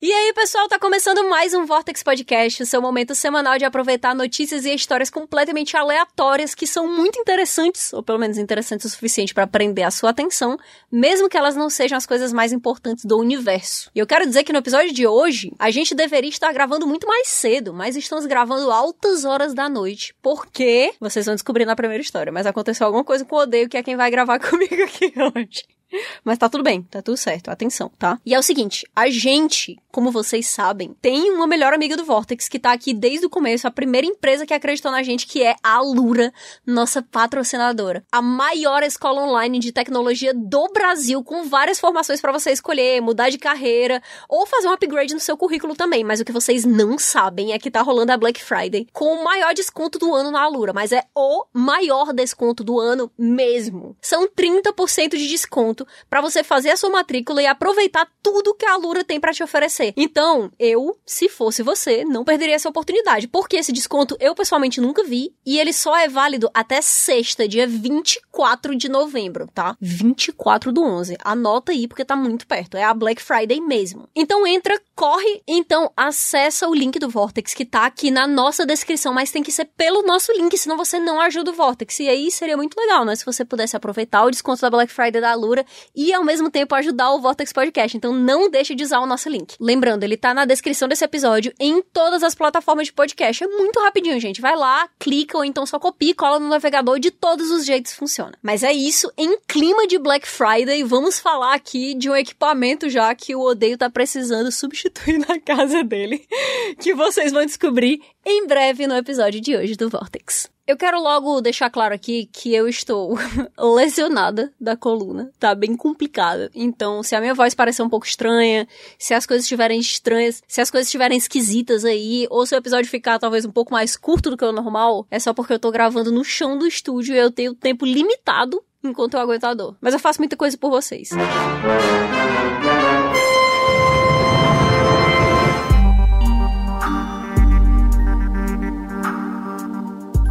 E aí, pessoal, tá começando mais um Vortex Podcast, o seu momento semanal de aproveitar notícias e histórias completamente aleatórias que são muito interessantes, ou pelo menos interessantes o suficiente para prender a sua atenção, mesmo que elas não sejam as coisas mais importantes do universo. E eu quero dizer que no episódio de hoje, a gente deveria estar gravando muito mais cedo, mas estamos gravando altas horas da noite, porque vocês vão descobrir na primeira história, mas aconteceu alguma coisa com o Odeio, que é quem vai gravar comigo aqui hoje. Mas tá tudo bem, tá tudo certo, atenção, tá? E é o seguinte, a gente, como vocês sabem, tem uma melhor amiga do Vortex que tá aqui desde o começo, a primeira empresa que acreditou na gente, que é a Alura, nossa patrocinadora. A maior escola online de tecnologia do Brasil, com várias formações para você escolher, mudar de carreira ou fazer um upgrade no seu currículo também. Mas o que vocês não sabem é que tá rolando a Black Friday com o maior desconto do ano na Alura, mas é o maior desconto do ano mesmo. São 30% de desconto para você fazer a sua matrícula e aproveitar tudo que a Alura tem para te oferecer. Então, eu, se fosse você, não perderia essa oportunidade, porque esse desconto eu pessoalmente nunca vi e ele só é válido até sexta, dia 24 de novembro, tá? 24 do 11. Anota aí porque tá muito perto, é a Black Friday mesmo. Então entra, corre, então acessa o link do Vortex que tá aqui na nossa descrição, mas tem que ser pelo nosso link, senão você não ajuda o Vortex. E aí seria muito legal, né? Se você pudesse aproveitar o desconto da Black Friday da Alura e ao mesmo tempo ajudar o Vortex Podcast. Então não deixe de usar o nosso link. Lembrando, ele tá na descrição desse episódio em todas as plataformas de podcast. É muito rapidinho, gente. Vai lá, clica ou então só copia e cola no navegador. De todos os jeitos funciona. Mas é isso. Em clima de Black Friday, vamos falar aqui de um equipamento já que o Odeio tá precisando substituir na casa dele. Que vocês vão descobrir em breve no episódio de hoje do Vortex. Eu quero logo deixar claro aqui que eu estou lesionada da coluna, tá bem complicada. Então, se a minha voz parecer um pouco estranha, se as coisas estiverem estranhas, se as coisas estiverem esquisitas aí, ou se o episódio ficar talvez um pouco mais curto do que o normal, é só porque eu tô gravando no chão do estúdio e eu tenho tempo limitado enquanto eu aguento a dor. Mas eu faço muita coisa por vocês.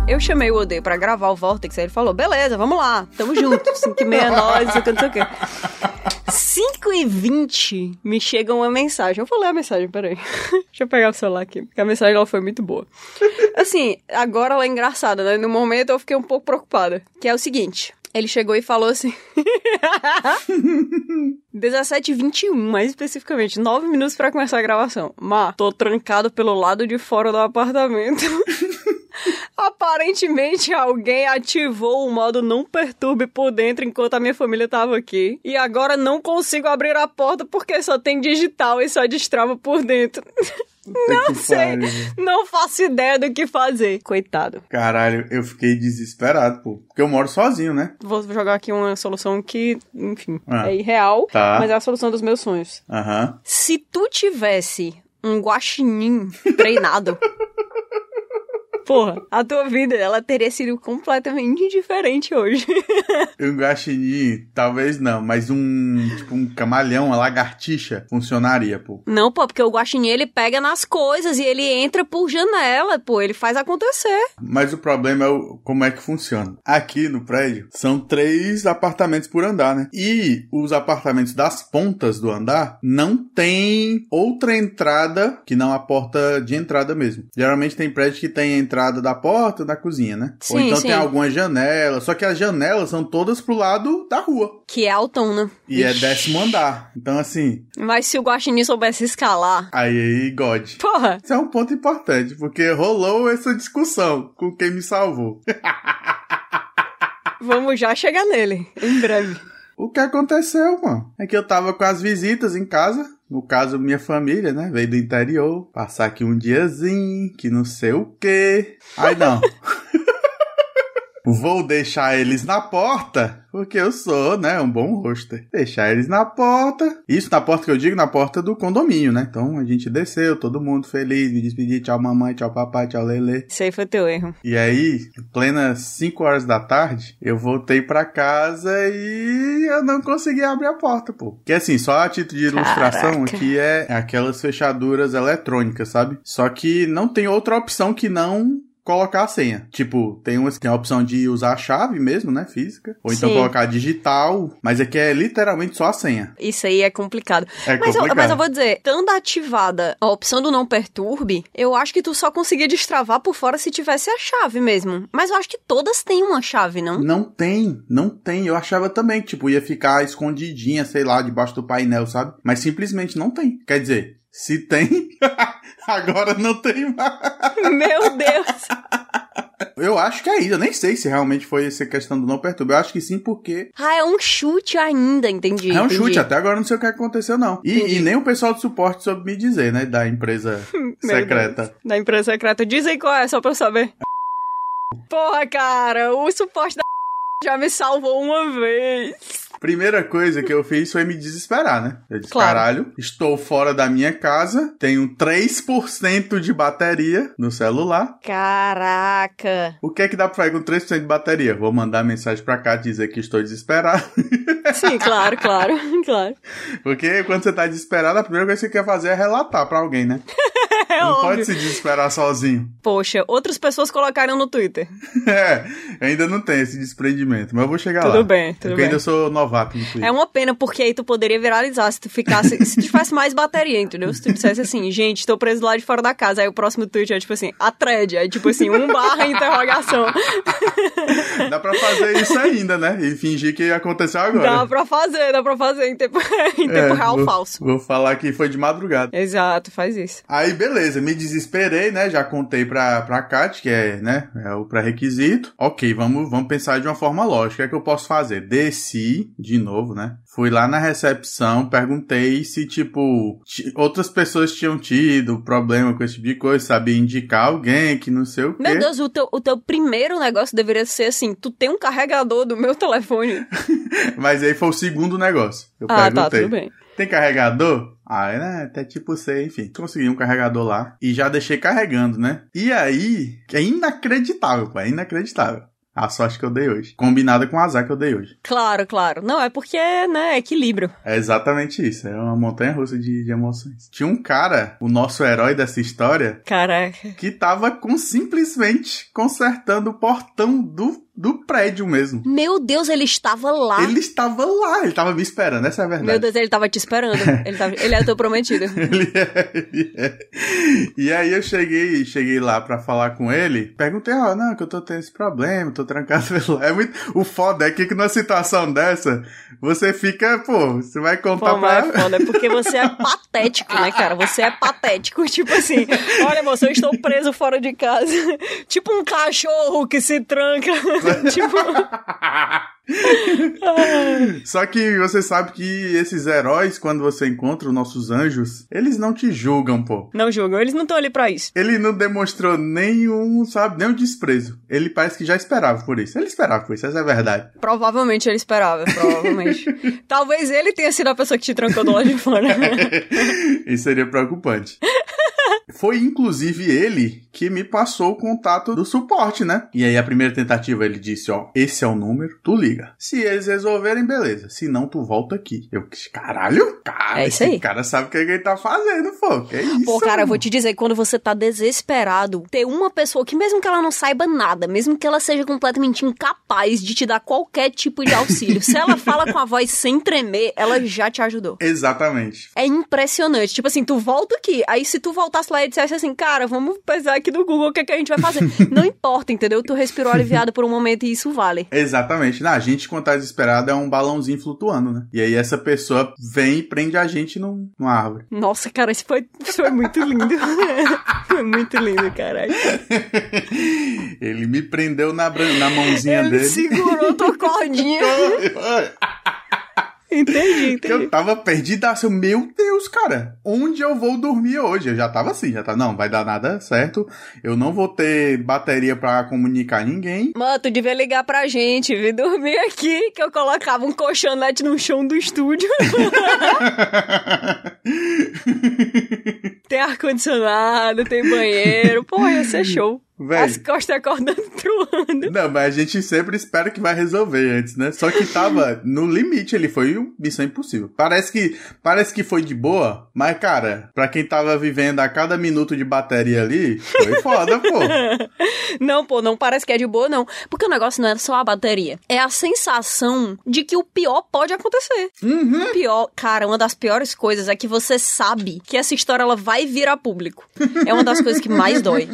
Eu chamei o Odeio pra gravar o Vortex, aí ele falou, beleza, vamos lá, tamo junto, 5 e meia, nós, não sei o que, não sei o que. 5 e 20 me chega uma mensagem. Eu vou ler a mensagem, peraí. Deixa eu pegar o celular aqui, porque a mensagem ela foi muito boa. Assim, agora ela é engraçada, né? No momento eu fiquei um pouco preocupada. Que é o seguinte. Ele chegou e falou assim. 17 h 21, mais especificamente, 9 minutos para começar a gravação. Má, tô trancado pelo lado de fora do apartamento. Aparentemente alguém ativou o modo não perturbe por dentro enquanto a minha família tava aqui. E agora não consigo abrir a porta porque só tem digital e só destrava por dentro. Não sei, não faço ideia do que fazer. Coitado. Caralho, eu fiquei desesperado, pô. Porque eu moro sozinho, né? Vou jogar aqui uma solução que, enfim, ah, é irreal, tá. mas é a solução dos meus sonhos. Aham. Se tu tivesse um guaxinim treinado Porra, a tua vida, ela teria sido completamente diferente hoje. um guaxinim, talvez não, mas um, tipo, um camalhão, uma lagartixa, funcionaria, pô. Não, pô, porque o guaxinim, ele pega nas coisas e ele entra por janela, pô, ele faz acontecer. Mas o problema é o, como é que funciona. Aqui no prédio, são três apartamentos por andar, né? E os apartamentos das pontas do andar não tem outra entrada que não a porta de entrada mesmo. Geralmente tem prédio que tem a entrada entrada da porta da cozinha, né? Sim, Ou então sim. tem algumas janelas, só que as janelas são todas pro lado da rua. Que é autônomo. E é Ixi. é décimo andar. Então, assim. Mas se o Guaxinim soubesse escalar. Aí, aí, God. Porra. Isso é um ponto importante, porque rolou essa discussão com quem me salvou. Vamos já chegar nele, em breve. O que aconteceu, mano? É que eu tava com as visitas em casa. No caso, minha família, né? Veio do interior. Passar aqui um diazinho, que não sei o quê. Aí não. Vou deixar eles na porta, porque eu sou, né, um bom roster. Deixar eles na porta. Isso na porta que eu digo, na porta do condomínio, né? Então a gente desceu, todo mundo feliz, me despedir, tchau mamãe, tchau papai, tchau lele. Isso aí foi teu erro. E aí, plena 5 horas da tarde, eu voltei para casa e eu não consegui abrir a porta, pô. Que assim, só a título de ilustração Caraca. aqui é aquelas fechaduras eletrônicas, sabe? Só que não tem outra opção que não colocar a senha. Tipo, tem, uma, tem a opção de usar a chave mesmo, né? Física. Ou então Sim. colocar digital. Mas aqui é literalmente só a senha. Isso aí é complicado. É mas, eu, complicado. mas eu vou dizer, estando ativada a opção do não perturbe, eu acho que tu só conseguia destravar por fora se tivesse a chave mesmo. Mas eu acho que todas têm uma chave, não? Não tem, não tem. Eu achava também tipo, ia ficar escondidinha, sei lá, debaixo do painel, sabe? Mas simplesmente não tem. Quer dizer, se tem, agora não tem mais. Meu Deus! Eu acho que é isso. Eu nem sei se realmente foi essa questão do não perturbe. Eu acho que sim, porque Ah, é um chute ainda, entendi. é um entendi. chute. Até agora não sei o que aconteceu, não. E, e nem o pessoal do suporte soube me dizer, né? Da empresa secreta. Deus. Da empresa secreta. Diz aí qual é, só pra eu saber. Porra, cara, o suporte da já me salvou uma vez. Primeira coisa que eu fiz foi me desesperar, né? Eu disse, Claro. caralho, estou fora da minha casa, tenho 3% de bateria no celular. Caraca. O que é que dá pra fazer com 3% de bateria? Vou mandar mensagem pra cá dizer que estou desesperado. Sim, claro, claro, claro. Porque quando você tá desesperado, a primeira coisa que você quer fazer é relatar pra alguém, né? É Não óbvio. pode se desesperar sozinho. Poxa, outras pessoas colocaram no Twitter. É, ainda não tem esse desprendimento, mas eu vou chegar lá. Tudo bem, tudo Porque bem. ainda sou novato no Twitter. É uma pena, porque aí tu poderia viralizar se tu ficasse. se tu tivesse mais bateria, entendeu? Se tu dissesse assim, gente, tô preso lá de fora da casa. Aí o próximo tweet é tipo assim, a thread. Aí tipo assim, um barra interrogação. Dá pra fazer isso ainda, né? E fingir que aconteceu agora. Dá pra fazer, dá pra fazer em tempo, em tempo É, real vou, falso. Vou falar que foi de madrugada. Exato, faz isso. Aí, beleza, me desesperei, né? Já contei pra, pra Kat, que é, né? É o pré-requisito. Ok, vamos, vamos pensar de uma forma lógica. O que é que eu posso fazer? Desci, de novo, né? Fui lá na recepção, perguntei se, tipo, ti- outras pessoas tinham tido problema com esse tipo de coisa, sabia indicar alguém que não sei o quê. Meu Deus, o teu, o teu primeiro negócio deveria ser assim: tu tem um carregador do meu telefone. Mas aí foi o segundo negócio. Eu ah, tá, perguntei. tudo bem. Tem carregador? Ah, é, né? Até tipo sei, enfim. Consegui um carregador lá e já deixei carregando, né? E aí, é inacreditável, pô, é inacreditável. A sorte que eu dei hoje. Combinada com o azar que eu dei hoje. Claro, claro. Não, é porque, né, é equilíbrio. É exatamente isso. É uma montanha russa de, de emoções. Tinha um cara, o nosso herói dessa história, Caraca. que tava com simplesmente consertando o portão do, do prédio mesmo. Meu Deus, ele estava lá. Ele estava lá, ele tava me esperando, essa é a verdade. Meu Deus, ele tava te esperando. Ele, tava... ele é teu prometido. Ele é, ele é. E aí eu cheguei, cheguei lá pra falar com ele, perguntei, ó, não, que eu tô tendo esse problema, tô trancado pelo... É muito... O foda é que numa situação dessa, você fica, pô, você vai contar Pô, mas pra... é foda, porque você é patético, né, cara? Você é patético. Tipo assim, olha, moço, eu estou preso fora de casa. Tipo um cachorro que se tranca. tipo. Só que você sabe que esses heróis, quando você encontra os nossos anjos, eles não te julgam, pô. Não julgam, eles não estão ali pra isso. Ele não demonstrou nenhum, sabe, nenhum desprezo. Ele parece que já esperava por isso. Ele esperava por isso, essa é a verdade. Provavelmente ele esperava, provavelmente. Talvez ele tenha sido a pessoa que te trancou do lado de fora. Isso seria preocupante. Foi inclusive ele que me passou o contato do suporte, né? E aí a primeira tentativa ele disse, ó, esse é o número, tu liga. Se eles resolverem, beleza. Se não, tu volta aqui. Eu, caralho, cara, É isso aí. cara sabe o que ele tá fazendo, pô. Que isso? Pô, cara, eu vou te dizer, quando você tá desesperado, ter uma pessoa que, mesmo que ela não saiba nada, mesmo que ela seja completamente incapaz de te dar qualquer tipo de auxílio, se ela fala com a voz sem tremer, ela já te ajudou. Exatamente. É impressionante. Tipo assim, tu volta aqui. Aí se tu voltasse lá e dissesse assim, cara, vamos pesar aqui no Google o que, é que a gente vai fazer. Não importa, entendeu? Tu respirou aliviado por um momento e isso vale. Exatamente. Na, a gente, quando tá desesperado, é um balãozinho flutuando, né? E aí essa pessoa vem e prende a gente num, numa árvore. Nossa, cara, isso foi, isso foi muito lindo. foi muito lindo, caralho. Ele me prendeu na, na mãozinha Ele dele. segurou tua cordinha. Entendi, Que eu entendi. tava perdidaço. Eu, Meu Deus, cara, onde eu vou dormir hoje? Eu já tava assim, já tá. Não, vai dar nada certo. Eu não vou ter bateria pra comunicar ninguém. Mano, tu devia ligar pra gente, vir dormir aqui, que eu colocava um colchonete no chão do estúdio. tem ar-condicionado, tem banheiro. Pô, ia ser show. Véi. As costas acordando truando. Não, mas a gente sempre espera que vai resolver antes, né? Só que tava no limite, ele foi um missão impossível. Parece que, parece que foi de boa, mas cara, pra quem tava vivendo a cada minuto de bateria ali, foi foda, pô. Não, pô, não parece que é de boa, não. Porque o negócio não é só a bateria. É a sensação de que o pior pode acontecer. Uhum. O pior, cara, uma das piores coisas é que você sabe que essa história ela vai vir a público. É uma das coisas que mais dói.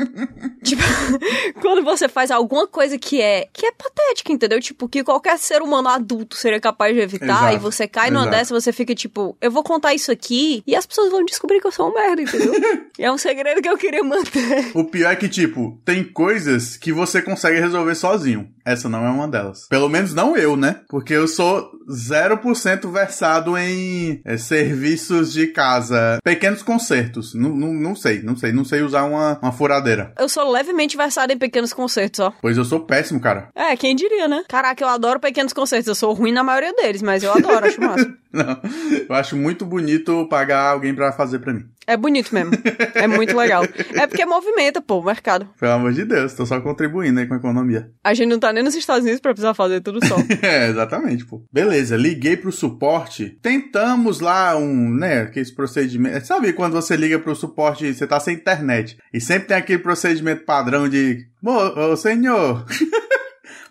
Tipo, quando você faz alguma coisa que é que é patética, entendeu? Tipo, que qualquer ser humano adulto seria capaz de evitar Exato, e você cai numa exato. dessa, você fica tipo, eu vou contar isso aqui e as pessoas vão descobrir que eu sou um merda, entendeu? e é um segredo que eu queria manter. O pior é que, tipo, tem coisas que você consegue resolver sozinho. Essa não é uma delas. Pelo menos não eu, né? Porque eu sou 0% versado em é, serviços de casa. Pequenos concertos. Não, não, não sei, não sei. Não sei usar uma, uma furadeira. Eu sou levemente versada em pequenos concertos, ó. Pois eu sou péssimo, cara. É, quem diria, né? Caraca, eu adoro pequenos concertos. Eu sou ruim na maioria deles, mas eu adoro, acho massa. Não. Eu acho muito bonito pagar alguém pra fazer pra mim. É bonito mesmo. É muito legal. É porque movimenta, pô, o mercado. Pelo amor de Deus, tô só contribuindo aí com a economia. A gente não tá nem nos Estados Unidos pra precisar fazer tudo só. É, exatamente, pô. Beleza, liguei pro suporte. Tentamos lá um, né, aqueles procedimentos. Sabe quando você liga pro suporte e você tá sem internet? E sempre tem aquele procedimento padrão de. Ô, senhor.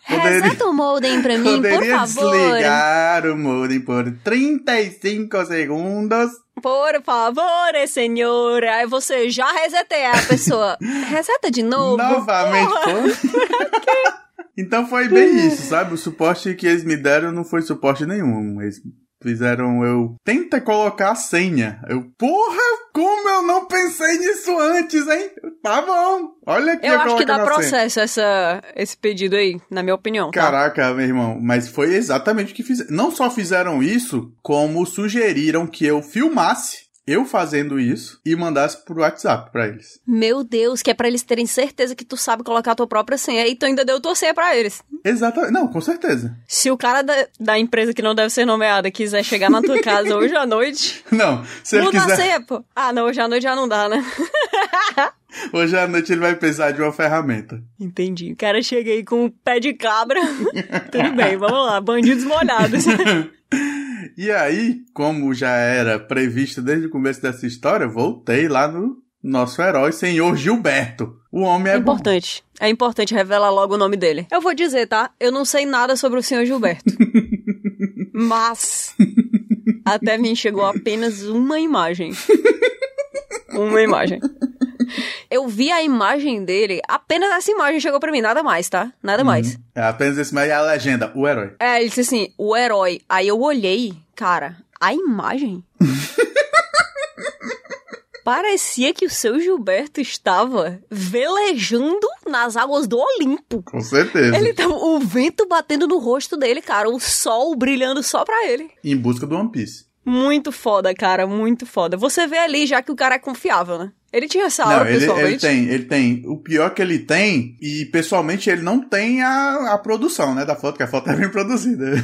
Poderia- Reseta o modem pra mim, por Poderia favor. desligar o modem por 35 segundos. Por favor, senhor. Aí você já reseteia a pessoa. Reseta de novo. Novamente. Então foi bem isso, sabe? O suporte que eles me deram não foi suporte nenhum. Eles fizeram eu. Tenta colocar a senha. Eu, porra, como eu não pensei nisso antes, hein? Tá bom. Olha aqui Eu acho que dá senha. processo essa, esse pedido aí, na minha opinião. tá? Caraca, meu irmão, mas foi exatamente o que fizeram. Não só fizeram isso, como sugeriram que eu filmasse eu fazendo isso e mandasse pro WhatsApp pra eles. Meu Deus, que é pra eles terem certeza que tu sabe colocar a tua própria senha. E tu ainda deu tua senha pra eles. Exatamente. Não, com certeza. Se o cara da, da empresa que não deve ser nomeada quiser chegar na tua casa hoje à noite, Não, se ele muda a quiser. senha, pô. Ah, não, hoje à noite já não dá, né? Hoje à noite ele vai precisar de uma ferramenta. Entendi. O cara chega aí com um pé de cabra. Tudo bem, vamos lá. Bandidos molhados. E aí, como já era previsto desde o começo dessa história, voltei lá no nosso herói, senhor Gilberto. O homem É é, bom. importante. É importante revelar logo o nome dele. Eu vou dizer, tá? Eu não sei nada sobre o senhor Gilberto. Mas até mim chegou apenas uma imagem. Uma imagem. Eu vi a imagem dele, apenas essa imagem chegou pra mim, nada mais, tá? Nada mais. É apenas esse, mas é a legenda, o herói. É, ele disse assim, o herói. Aí eu olhei, cara, a imagem. Parecia que o seu Gilberto estava velejando nas águas do Olimpo. Com certeza. Ele tava, o vento batendo no rosto dele, cara, o sol brilhando só pra ele. Em busca do One Piece. Muito foda, cara, muito foda. Você vê ali já que o cara é confiável, né? Ele tinha essa aura Não, ele, pessoalmente. ele tem, ele tem. O pior que ele tem, e pessoalmente ele não tem a, a produção, né, da foto, que a foto é bem produzida.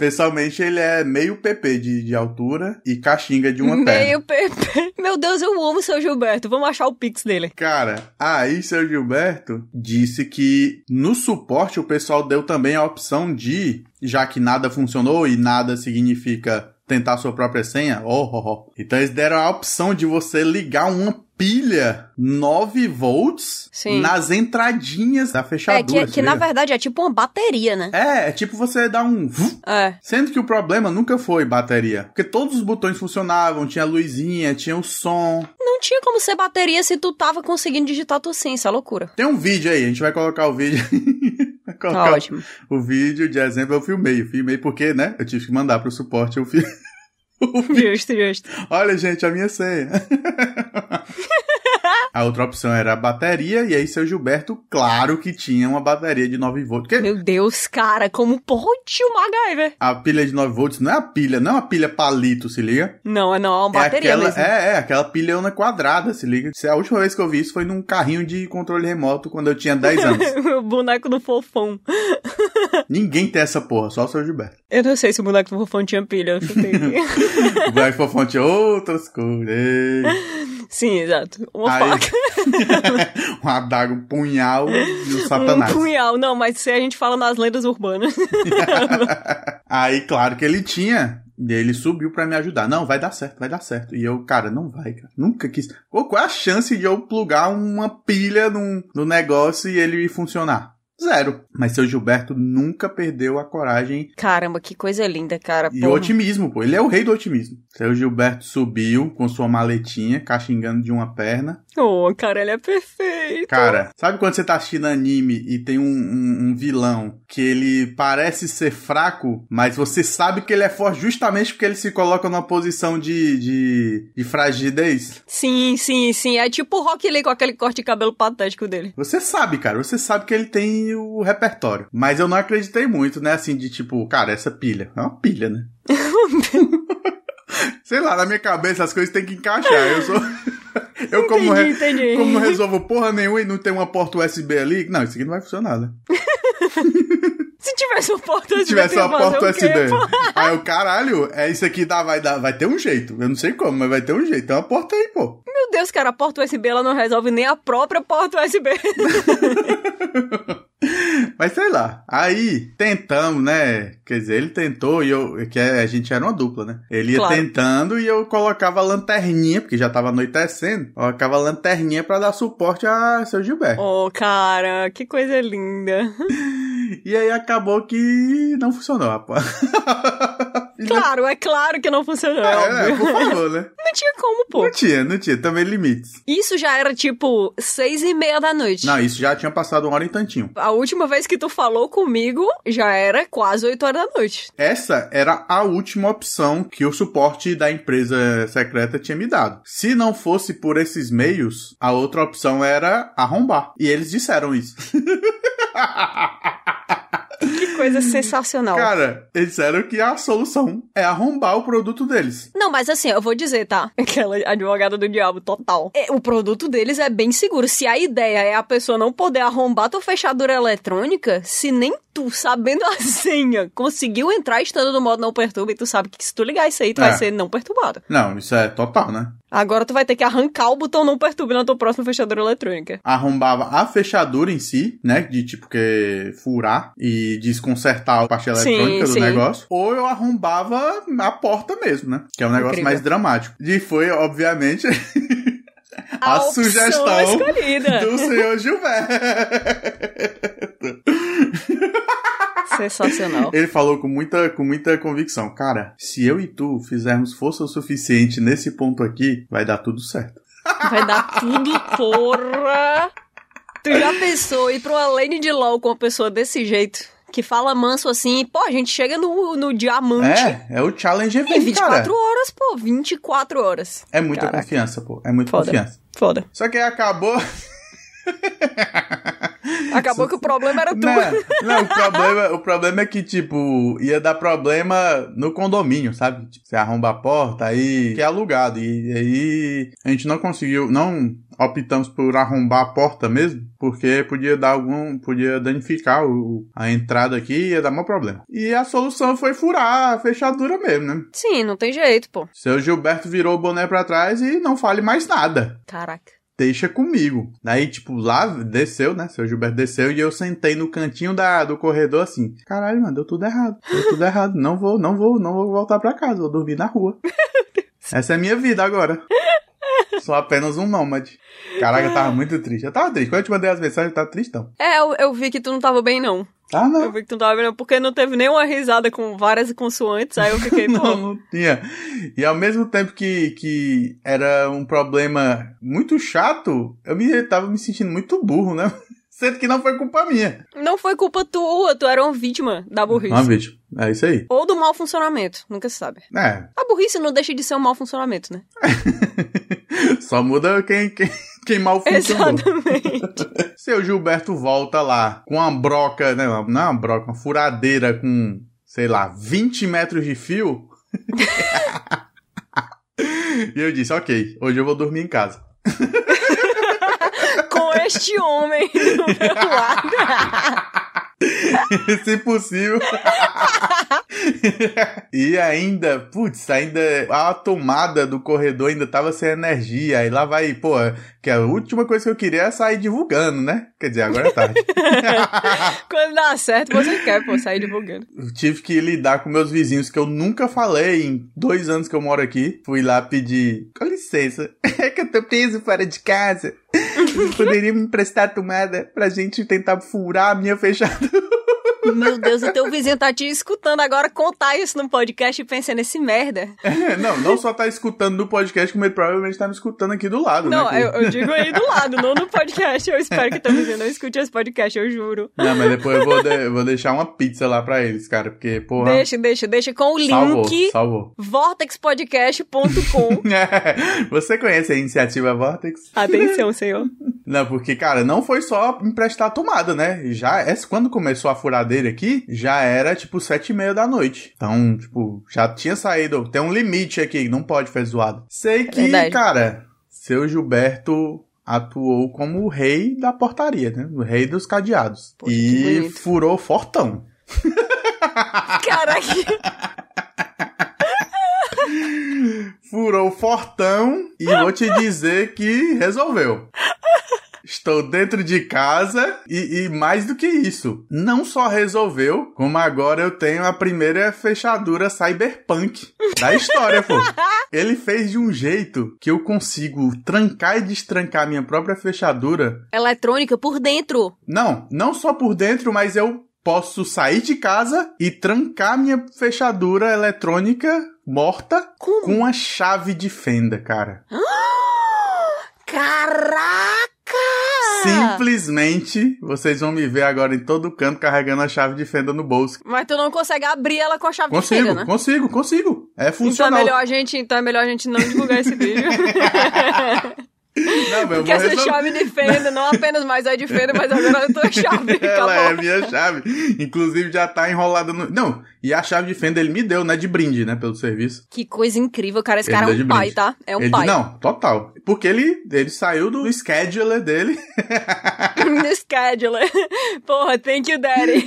pessoalmente ele é meio PP de, de altura e caxinga de uma perna. Meio Pepe. Meu Deus, eu amo o seu Gilberto. Vamos achar o pix dele. Cara, aí seu Gilberto disse que no suporte o pessoal deu também a opção de, já que nada funcionou e nada significa tentar sua própria senha, oh, oh, oh. então eles deram a opção de você ligar uma pilha 9 volts Sim. nas entradinhas da É, fechadura. que, se que na verdade é tipo uma bateria, né? É, é tipo você dar um... É. Sendo que o problema nunca foi bateria. Porque todos os botões funcionavam, tinha luzinha, tinha o som. Não tinha como ser bateria se tu tava conseguindo digitar tua senha, isso é loucura. Tem um vídeo aí, a gente vai colocar o vídeo. Tá colocar ótimo. o vídeo de exemplo, eu filmei. Eu filmei porque, né? Eu tive que mandar pro suporte. Eu fi... Justo, justo. Olha, gente, a minha senha. a outra opção era a bateria, e aí seu Gilberto, claro que tinha uma bateria de 9 volts. Meu Deus, cara, como pode o MacGyver? a pilha de 9 volts não é a pilha, não é uma pilha palito, se liga? Não, é não, é uma É bateria aquela, mesmo. é, é, aquela pilhona quadrada, se liga. A última vez que eu vi isso foi num carrinho de controle remoto quando eu tinha 10 anos. o boneco do fofão. Ninguém tem essa porra, só o seu Gilberto. Eu não sei se o boneco do fofão tinha pilha, eu chutei. O Black Fofão tinha outras coisas. Sim, exato. Uma faca. um adago, um punhal e o satanás. Um punhal. Não, mas se a gente fala nas lendas urbanas. Aí, claro que ele tinha. E ele subiu pra me ajudar. Não, vai dar certo, vai dar certo. E eu, cara, não vai, cara. Nunca quis. Qual, qual é a chance de eu plugar uma pilha num, no negócio e ele funcionar? Zero. Mas seu Gilberto nunca perdeu a coragem Caramba, que coisa linda, cara. e o porra. otimismo, pô. Ele é o rei do otimismo. Seu Gilberto subiu com sua maletinha, caxingando de uma perna. Oh, cara, ele é perfeito. Cara, sabe quando você tá assistindo anime e tem um, um- um vilão que ele parece ser fraco, mas você sabe que ele é forte justamente porque ele se coloca numa posição de, de, de fragidez? Sim, sim, sim. É tipo o Rock Lee com aquele corte de cabelo patético dele. Você sabe, cara, você sabe que ele tem o repertório. Mas eu não acreditei muito, né? Assim, de tipo, cara, essa pilha. É uma pilha, né? Sei lá, na minha cabeça as coisas têm que encaixar. Eu sou. Eu, como, entendi, entendi. como não resolvo porra nenhuma e não tem uma porta USB ali, não, isso aqui não vai funcionar, né? Se tivesse uma porta USB, Se tivesse uma porta USB. Aí o caralho, é isso aqui dá, vai vai ter um jeito. Eu não sei como, mas vai ter um jeito. Tem uma porta aí, pô. Meu Deus, cara, a porta USB ela não resolve nem a própria porta USB. Mas sei lá. Aí tentamos, né? Quer dizer, ele tentou e eu. Que a gente era uma dupla, né? Ele ia Claro. tentando e eu colocava a lanterninha, porque já tava anoitecendo. Colocava a lanterninha pra dar suporte a seu Gilberto. oh, cara, que coisa linda. E aí acabou que não funcionou, rapaz. Claro, é claro que não funcionou, é, É, por favor, né? Não tinha como, pô. Não tinha, não tinha. Também limites. Isso já era tipo seis e meia da noite. Não, isso já tinha passado uma hora e tantinho. A última vez que tu falou comigo já era quase 8 horas da noite. Essa era a última opção que o suporte da empresa secreta tinha me dado. Se não fosse por esses meios, a outra opção era arrombar. E eles disseram isso. Que coisa sensacional. Cara, eles disseram que a solução é arrombar o produto deles. Não, mas assim, eu vou dizer, tá? Aquela advogada do diabo total. É, o produto deles é bem seguro. Se a ideia é a pessoa não poder arrombar tua fechadura eletrônica, se nem tu, sabendo a senha, conseguiu entrar estando no modo não perturba, e tu sabe que se tu ligar isso aí, tu É. vai ser não perturbado. Não, isso é total, né? Agora tu vai ter que arrancar o botão não perturbe na tua próxima fechadura eletrônica. Arrombava a fechadura em si, né? De tipo que furar e desconcertar a parte Sim, eletrônica do sim. negócio. Ou eu arrombava a porta mesmo, né? Que é um negócio Incrível. mais dramático. E foi, obviamente, a, opção sugestão escolhida. do senhor Gilberto. Sensacional. Ele falou com muita, com muita convicção. Cara, se eu e tu fizermos força o suficiente nesse ponto aqui, vai dar tudo certo. Vai dar tudo, porra! Tu já pensou ir pra uma lane de LOL com uma pessoa desse jeito? Que fala manso assim, pô, a gente chega no, no diamante É, é o challenge em event, 24 cara. horas, pô, 24 horas. É muita Caraca. confiança, pô. É muita Foda. confiança. Foda. Só que aí acabou. Acabou que o problema era tu. Não, não, o, problema, o problema é que, tipo, ia dar problema no condomínio, sabe? Tipo, você arromba a porta, aí que é alugado. E aí a gente não conseguiu, não optamos por arrombar a porta mesmo, porque podia dar algum, podia danificar o, a entrada aqui e ia dar mau problema. E a solução foi furar a fechadura mesmo, né? Sim, não tem jeito, pô. Seu Gilberto virou o boné pra trás e não fale mais nada Caraca. Deixa comigo. Daí, tipo, lá desceu, né? Seu Gilberto desceu e eu sentei no cantinho da, do corredor assim. Caralho, mano, deu tudo errado. Deu tudo errado. Não vou, não vou, não vou voltar pra casa. Vou dormir na rua. Essa é a minha vida agora. Sou apenas um nômade. Caraca, eu tava muito triste. Eu tava triste. Quando eu te mandei as mensagens, eu tava tristão. É, eu, eu vi que tu não tava bem, não. Eu não. vi que tu não tava bem, não, porque não teve nenhuma risada com várias consoantes, aí eu fiquei, Não, pô. não tinha. E ao mesmo tempo que, que era um problema muito chato, eu me tava me sentindo muito burro, né? Sendo que não foi culpa minha. Não foi culpa tua, tu era uma vítima da burrice. Uma vítima. É isso aí. Ou do mau funcionamento, nunca se sabe. É, A burrice não deixa de ser um mau funcionamento, né? só muda quem, quem, quem mal funcionou. Exatamente. Seu Gilberto volta lá com uma broca, né? Não é uma broca, uma furadeira com, sei lá, 20 metros de fio. e eu disse, ok, hoje eu vou dormir em casa. Este homem do meu lado. Se possível, e ainda, putz, ainda a tomada do corredor ainda tava sem energia. Aí lá vai, pô, que a última coisa que eu queria é sair divulgando, né? Quer dizer, agora é tarde. Quando dá certo, você quer, pô, sair divulgando. Eu tive que lidar com meus vizinhos que eu nunca falei em dois anos que eu moro aqui. Fui lá pedir, com licença, é que eu tô preso fora de casa. Poderia me emprestar a tomada pra gente tentar furar a minha fechadura. Meu Deus, o teu vizinho tá te escutando agora contar isso no podcast e pensa nesse merda. É, não, não só tá escutando no podcast, como ele provavelmente tá me escutando aqui do lado, não, né? Não, eu, eu, digo aí do lado, não no podcast. Eu espero que teu vizinho não escute esse podcast, eu juro. Não, mas depois eu vou, de, eu vou deixar uma pizza lá pra eles, cara, porque, porra... Deixa, deixa, deixa com o link salvou, salvou. vortexpodcast.com é, Você conhece a iniciativa Vortex? Atenção, senhor. Não, porque, cara, não foi só emprestar a tomada, né? Já, essa, quando começou a furadeira aqui, já era, tipo, sete e meia da noite. Então, tipo, já tinha saído. Tem um limite aqui, não pode fazer zoado. Sei que, é cara, seu Gilberto atuou como o rei da portaria, né? O rei dos cadeados. Poxa, e furou fortão. Caraca. Furou fortão e vou te dizer que resolveu. Estou dentro de casa e, e, mais do que isso, não só resolveu, como agora eu tenho a primeira fechadura cyberpunk da história, pô. Ele fez de um jeito que eu consigo trancar e destrancar minha própria fechadura. Eletrônica por dentro. Não, não só por dentro, mas eu posso sair de casa e trancar minha fechadura eletrônica morta Como? com a chave de fenda, cara. Caraca! Simplesmente, vocês vão me ver agora em todo canto carregando a chave de fenda no bolso. Mas tu não consegue abrir ela com a chave consigo, de fenda, né? Consigo, consigo. É funcional. Então é melhor a gente, então é melhor a gente não divulgar esse vídeo. Não, meu, Porque essa chave de fenda, não apenas mais é de fenda, mas agora é a tua chave. Ela é a minha chave. Inclusive já tá enrolada no. Não, e a chave de fenda ele me deu, né? De brinde, né? Pelo serviço. Que coisa incrível, cara. Esse ele cara é um pai, brinde. tá? É um ele, pai. Não, total. Porque ele, ele saiu do scheduler dele. no scheduler. Porra, thank you, daddy.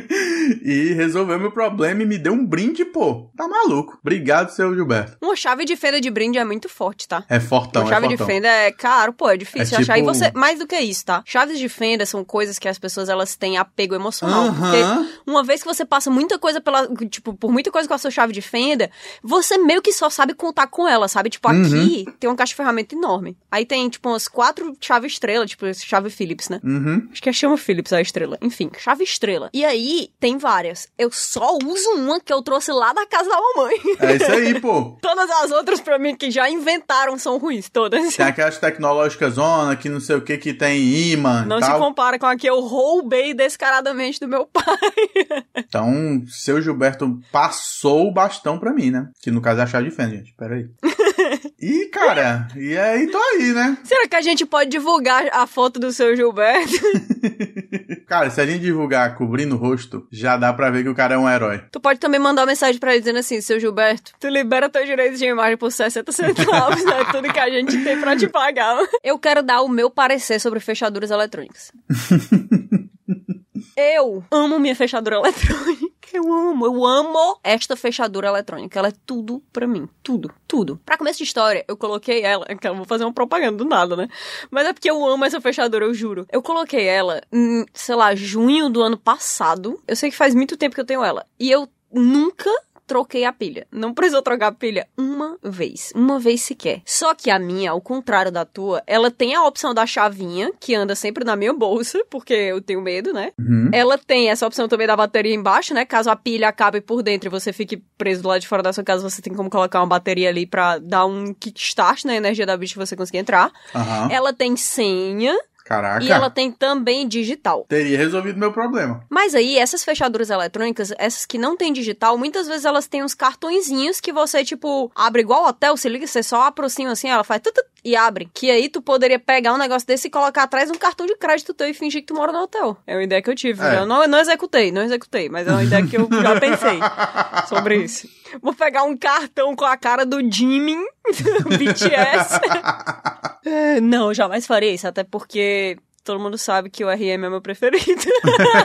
e resolveu meu problema e me deu um brinde, pô. Tá maluco. Obrigado, seu Gilberto. Uma chave de fenda de brinde é muito forte, tá? É fortão, Uma chave é fortão. de fenda é caro, pô, é difícil É achar. E tipo- você, mais do que isso, tá? Chaves de fenda são coisas que as pessoas elas têm apego emocional. Aham. Porque uma vez que você passa muita coisa pela, tipo, por muita coisa com a sua chave de fenda, você meio que só sabe contar com ela, sabe? Tipo, aqui tem uma caixa de ferramenta enorme. Aí tem, tipo, umas quatro chave estrela, tipo, chave Philips, né? Uhum. Acho que é chama Philips a estrela. Enfim, chave estrela. E aí, tem várias. Eu só uso uma que eu trouxe lá da casa da mamãe. É isso aí, pô. Todas as outras, pra mim, que já inventaram, são ruins. Todas. Tem aquelas tecnológicas zona que não sei o que que tem imã Não se compara com a que eu roubei descaradamente do meu pai. Então, seu Gilberto passou o bastão pra mim, né? Que no caso é a chave de fenda, gente. Pera aí. e, cara, e aí tô aí, né? Será que a gente pode divulgar a foto do seu Gilberto? Cara, se a gente divulgar cobrindo o rosto, já dá pra ver que o cara é um herói. tu pode também mandar uma mensagem pra ele dizendo assim, seu Gilberto, tu libera teus direitos de imagem por 60 centavos, né? Tudo que a gente tem pra te pagar. Eu quero dar o meu parecer sobre fechaduras eletrônicas. Eu amo minha fechadura eletrônica. Eu amo, eu amo esta fechadura eletrônica. Ela é tudo pra mim. Tudo, tudo. Pra começo de história, eu coloquei ela. que Eu vou fazer uma propaganda do nada, né? Mas é porque eu amo essa fechadura, eu juro. Eu coloquei ela em, sei lá, junho do ano passado. Eu sei que faz muito tempo que eu tenho ela. E eu nunca troquei a pilha. Não precisou trocar a pilha uma vez. Uma vez sequer. Só que a minha, ao contrário da tua, ela tem a opção da chavinha, que anda sempre na minha bolsa, porque eu tenho medo, né? Uhum. Ela tem essa opção também da bateria embaixo, né? Caso a pilha acabe por dentro e você fique preso do lado de fora da sua casa, você tem como colocar uma bateria ali pra dar um kickstart na energia da bicha e você conseguir entrar. Aham. Ela tem senha Caraca. e ela tem também digital. Teria resolvido meu problema. Mas aí, essas fechaduras eletrônicas, essas que não tem digital, muitas vezes elas têm uns cartõezinhos que você, tipo, abre igual hotel, se liga, você só aproxima assim, ela faz tut, tut, e abre. Que aí tu poderia pegar um negócio desse e colocar atrás um cartão de crédito teu e fingir que tu mora no hotel. É uma ideia que eu tive. É. Eu não, não executei, não executei, mas é uma ideia que eu já pensei sobre isso. Vou pegar um cartão com a cara do Jimin, do BTS. Não, eu jamais farei isso, até porque todo mundo sabe que o RM é meu preferido.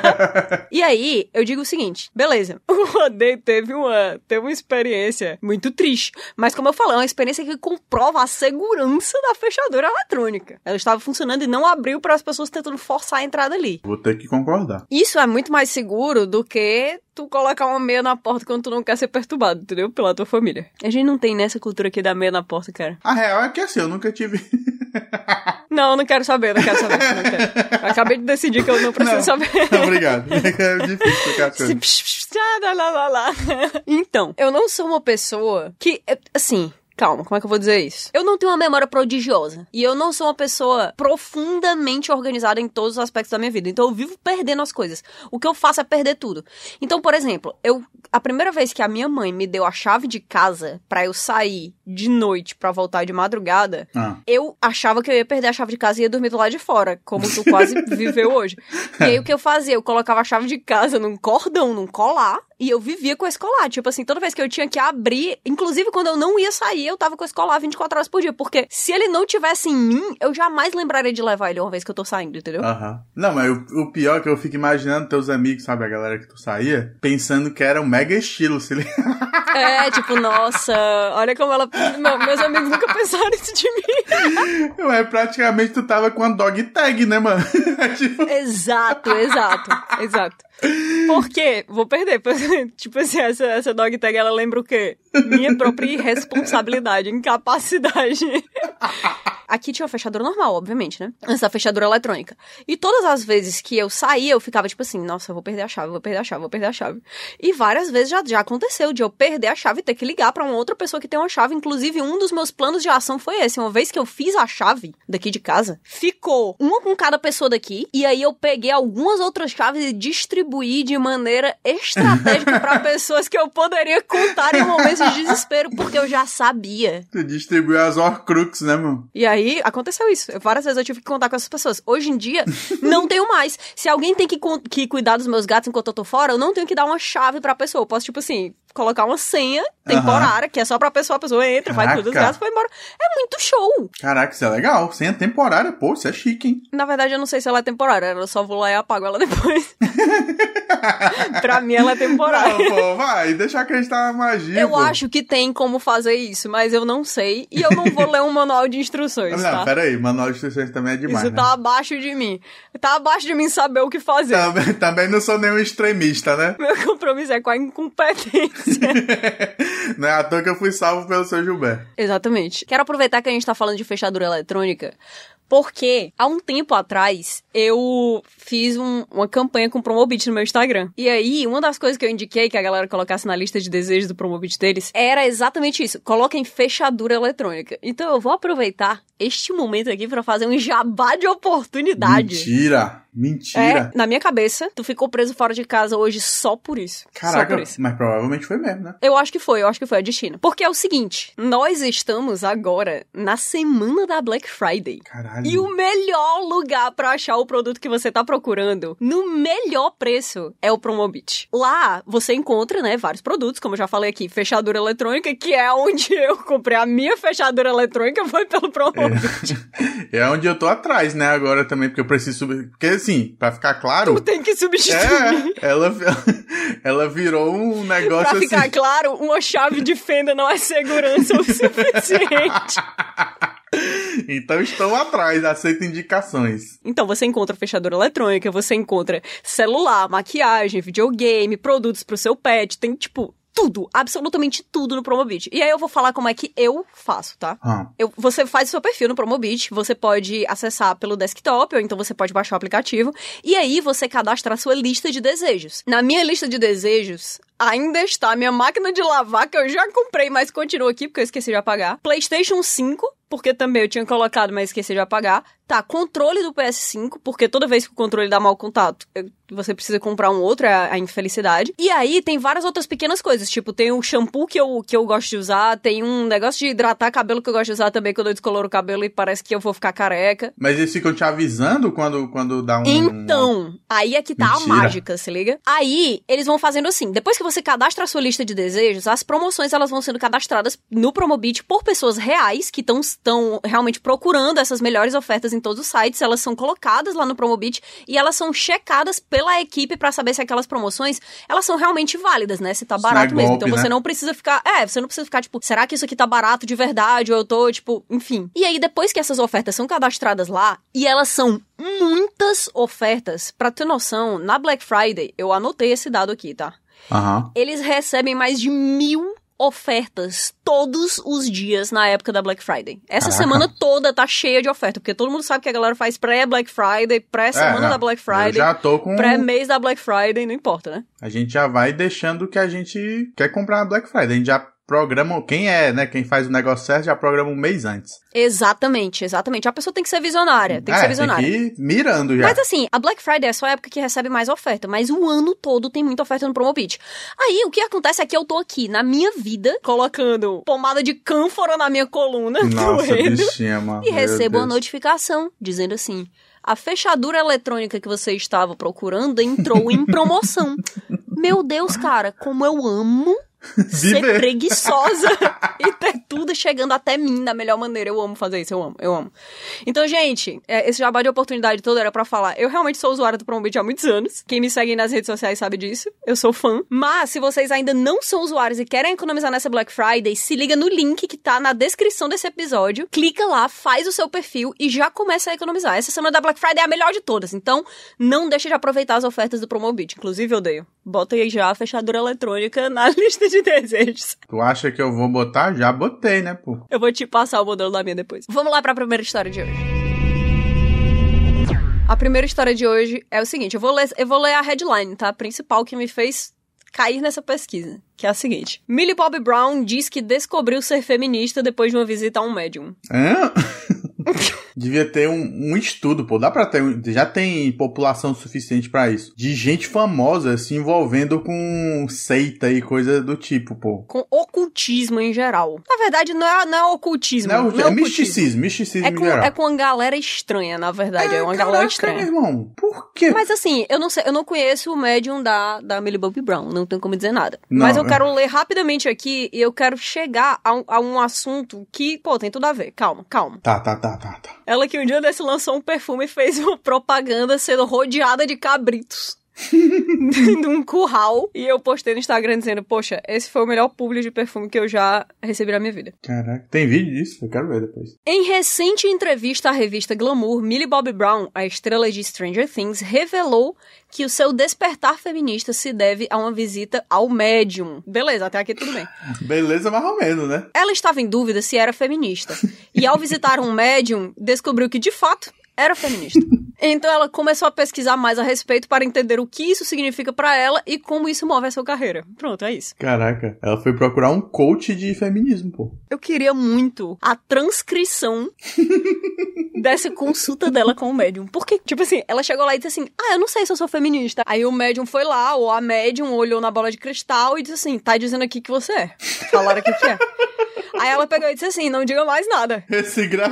e aí, eu digo o seguinte, beleza, o Rodei teve uma, teve uma experiência muito triste, mas como eu falei, é uma experiência que comprova a segurança da fechadura eletrônica. Ela estava funcionando e não abriu para as pessoas tentando forçar a entrada ali. Vou ter que concordar. Isso é muito mais seguro do que tu colocar uma meia na porta quando tu não quer ser perturbado, entendeu? Pela tua família. A gente não tem nessa cultura aqui da meia na porta, cara. A real é que assim, eu nunca tive. não, não quero saber, não quero saber. Acabei de decidir que eu não preciso não, saber. Obrigado. É difícil ficar Então, eu não sou uma pessoa que, assim, Calma, como é que eu vou dizer isso? Eu não tenho uma memória prodigiosa. E eu não sou uma pessoa profundamente organizada em todos os aspectos da minha vida. Então eu vivo perdendo as coisas. O que eu faço é perder tudo. Então, por exemplo, eu a primeira vez que a minha mãe me deu a chave de casa para eu sair de noite para voltar de madrugada, ah. eu achava que eu ia perder a chave de casa e ia dormir do lado de fora, como tu quase viveu hoje. E aí o que eu fazia? Eu colocava a chave de casa num cordão, num colar, e eu vivia com esse colar. Tipo assim, toda vez que eu tinha que abrir, inclusive quando eu não ia sair, eu tava com esse colar 24 horas por dia. Porque se ele não tivesse em mim, eu jamais lembraria de levar ele uma vez que eu tô saindo, entendeu? Aham. Uhum. Não, mas o, o, pior é que eu fico imaginando teus amigos, sabe, a galera que tu saía, pensando que era um mega estilo, se ele... É, tipo, nossa, olha como ela. Não, meus amigos nunca pensaram isso de mim. Mas praticamente tu tava com a dog tag, né, mano? tipo... Exato, exato, exato. Por quê? Vou perder. tipo assim, essa, essa dog tag, ela lembra o quê? Minha própria irresponsabilidade, incapacidade. Aqui tinha uma fechadura normal, obviamente, né? Essa fechadura eletrônica. E todas as vezes que eu saía, eu ficava tipo assim, nossa, eu vou perder a chave, vou perder a chave, vou perder a chave. E várias vezes já, já aconteceu de eu perder a chave e ter que ligar para uma outra pessoa que tem uma chave. Inclusive, um dos meus planos de ação foi esse. Uma vez que eu fiz a chave daqui de casa, ficou uma com cada pessoa daqui. E aí eu peguei algumas outras chaves e distribuí de maneira estratégica para pessoas que eu poderia contar em momentos de desespero, porque eu já sabia. Tu distribuiu as Horcrux, né, mano? E aí aconteceu isso. Várias vezes eu tive que contar com essas pessoas. Hoje em dia, não tenho mais. Se alguém tem que, que cuidar dos meus gatos enquanto eu tô fora, eu não tenho que dar uma chave pra pessoa. Eu posso, tipo assim, colocar uma senha temporária, uhum. que é só pra pessoa, a pessoa entra, Caraca. vai tudo, gatos foi embora. É muito show. Caraca, isso é legal. Senha temporária, pô, isso é chique, hein? Na verdade, eu não sei se ela é temporária, eu só vou lá e apago ela depois. pra mim, ela é temporária. Não, pô, vai, deixa acreditar na magia. Eu pô. acho que tem como fazer isso, mas eu não sei. E eu não vou ler um manual de instruções. Não, tá? pera aí, manual de instruções também é demais. Isso né? tá abaixo de mim. Tá abaixo de mim saber o que fazer. Também, também não sou nenhum extremista, né? Meu compromisso é com a incompetência. Não é à toa que eu fui salvo pelo seu Gilberto. Exatamente. Quero aproveitar que a gente tá falando de fechadura eletrônica porque há um tempo atrás eu fiz um, uma campanha com o Promobit no meu Instagram. E aí, uma das coisas que eu indiquei que a galera colocasse na lista de desejos do Promobit deles era exatamente isso: coloquem fechadura eletrônica. Então eu vou aproveitar este momento aqui para fazer um jabá de oportunidade. Mentira! Mentira! É, na minha cabeça, tu ficou preso fora de casa hoje só por isso. Caraca, por isso. mas provavelmente foi mesmo, né? Eu acho que foi, eu acho que foi a destino. Porque é o seguinte, nós estamos agora na semana da Black Friday. Caralho. E o melhor lugar para achar o produto que você tá procurando, no melhor preço, é o Promobit. Lá, você encontra, né, vários produtos, como eu já falei aqui, fechadura eletrônica, que é onde eu comprei a minha fechadura eletrônica, foi pelo Promobit. É, é onde eu tô atrás, né, agora também, porque eu preciso subir. Porque assim, pra ficar claro. Tu tem que substituir. É, ela, ela virou um negócio pra ficar assim... claro, uma chave de fenda não é segurança o suficiente. Então estou atrás, aceito indicações. Então você encontra fechadura eletrônica, você encontra celular, maquiagem, videogame, produtos pro seu pet, tem tipo tudo, absolutamente tudo no Promobit. E aí eu vou falar como é que eu faço, tá? Ah. Eu, você faz o seu perfil no Promobit, você pode acessar pelo desktop, ou então você pode baixar o aplicativo, e aí você cadastra a sua lista de desejos. Na minha lista de desejos, ainda está a minha máquina de lavar, que eu já comprei, mas continua aqui, porque eu esqueci de apagar. PlayStation 5, porque também eu tinha colocado, mas esqueci de apagar. Tá, controle do PS5, porque toda vez que o controle dá mau contato, você precisa comprar um outro, é a infelicidade. E aí tem várias outras pequenas coisas, tipo, tem um shampoo que eu, que eu gosto de usar, tem um negócio de hidratar cabelo que eu gosto de usar também quando eu descoloro o cabelo e parece que eu vou ficar careca. Mas eles ficam te avisando quando, quando dá um... Então, aí é que tá Mentira. a mágica, se liga? Aí, eles vão fazendo assim, depois que você cadastra a sua lista de desejos, as promoções elas vão sendo cadastradas no Promobit por pessoas reais que estão realmente procurando essas melhores ofertas em todos os sites. Elas são colocadas lá no Promobit e elas são checadas pela equipe para saber se aquelas promoções elas são realmente válidas, né? Se tá barato é mesmo. então você né? não precisa ficar, é, você não precisa ficar tipo, será que isso aqui tá barato de verdade ou eu tô tipo, enfim. E aí depois que essas ofertas são cadastradas lá e elas são muitas ofertas, para ter noção, na Black Friday eu anotei esse dado aqui, tá? Uhum. Eles recebem mais de mil ofertas todos os dias na época da Black Friday. Essa Caraca. semana toda tá cheia de oferta, porque todo mundo sabe que a galera faz pré-Black Friday, pré-semana é, da Black Friday, já tô com... pré-mês da Black Friday, não importa, né? A gente já vai deixando que a gente quer comprar na Black Friday. A gente já programa, quem é, né, quem faz o negócio certo já programa um mês antes. Exatamente, exatamente. A pessoa tem que ser visionária, tem que é, ser visionária. Tem que ir mirando já. Mas assim, a Black Friday é só a época que recebe mais oferta, mas o ano todo tem muita oferta no Promobit. Aí, o que acontece é que eu tô aqui, na minha vida, colocando pomada de cânfora na minha coluna, Nossa, doendo, bichinha, mano. E recebo uma notificação dizendo assim, a fechadura eletrônica que você estava procurando entrou em promoção. Meu Deus, cara, como eu amo ser preguiçosa e ter tudo chegando até mim da melhor maneira. Eu amo fazer isso, eu amo, eu amo. Então, gente, é, esse jabá de oportunidade todo era para falar. Eu realmente sou usuária do Promobit há muitos anos. Quem me segue nas redes sociais sabe disso. Eu sou fã. Mas, se vocês ainda não são usuários e querem economizar nessa Black Friday, se liga no link que tá na descrição desse episódio. Clica lá, faz o seu perfil e já começa a economizar. Essa semana da Black Friday é a melhor de todas. Então, não deixe de aproveitar as ofertas do Promobit. Inclusive, eu odeio. Bota aí já a fechadura eletrônica na lista de desejos. Tu acha que eu vou botar? Já botei, né, pô? Eu vou te passar o modelo da minha depois. Vamos lá para a primeira história de hoje. A primeira história de hoje é o seguinte, eu vou ler, eu vou ler a headline, tá? A principal que me fez cair nessa pesquisa, que é a seguinte. Millie Bobby Brown diz que descobriu ser feminista depois de uma visita a um médium. Hã? Devia ter um, um, estudo, pô. Dá pra ter. Já tem população suficiente para isso. De gente famosa se envolvendo com seita e coisa do tipo, pô. Com ocultismo em geral. Na verdade, não é, não é ocultismo. Não, é, não é, é misticismo, misticismo é com, em geral. É com uma galera estranha, na verdade. É, é uma caraca, galera estranha. Meu irmão, por quê? Mas assim, eu não sei, eu não conheço o médium da, da Millie Bobby Brown. Não tenho como dizer nada. Não, Mas eu é. quero ler rapidamente aqui e eu quero chegar a um, a um assunto que, pô, tem tudo a ver. Calma, calma. Tá, tá, tá, tá, tá. Ela que um dia desse lançou um perfume e fez uma propaganda sendo rodeada de cabritos. num curral. E eu postei no Instagram dizendo, poxa, esse foi o melhor público de perfume que eu já recebi na minha vida. Caraca, tem vídeo disso? Eu quero ver depois. Em recente entrevista à revista Glamour, Millie Bobby Brown, a estrela de Stranger Things, revelou que o seu despertar feminista se deve a uma visita ao médium. Beleza, até aqui tudo bem. Beleza, mais ou menos, né? Ela estava em dúvida se era feminista. E ao visitar um médium, descobriu que, de fato, era feminista. Então ela começou a pesquisar mais a respeito para entender o que isso significa para ela e como isso move a sua carreira. Pronto, é isso. Caraca, ela foi procurar um coach de feminismo, pô. Eu queria muito a transcrição dessa consulta dela com o médium. Porque, tipo assim, ela chegou lá e disse assim: Ah, eu não sei se eu sou feminista. Aí o médium foi lá, ou a médium olhou na bola de cristal e disse assim: Tá dizendo aqui que você é. Falaram aqui que é. Aí ela pegou e disse assim: Não diga mais nada. Esse gra...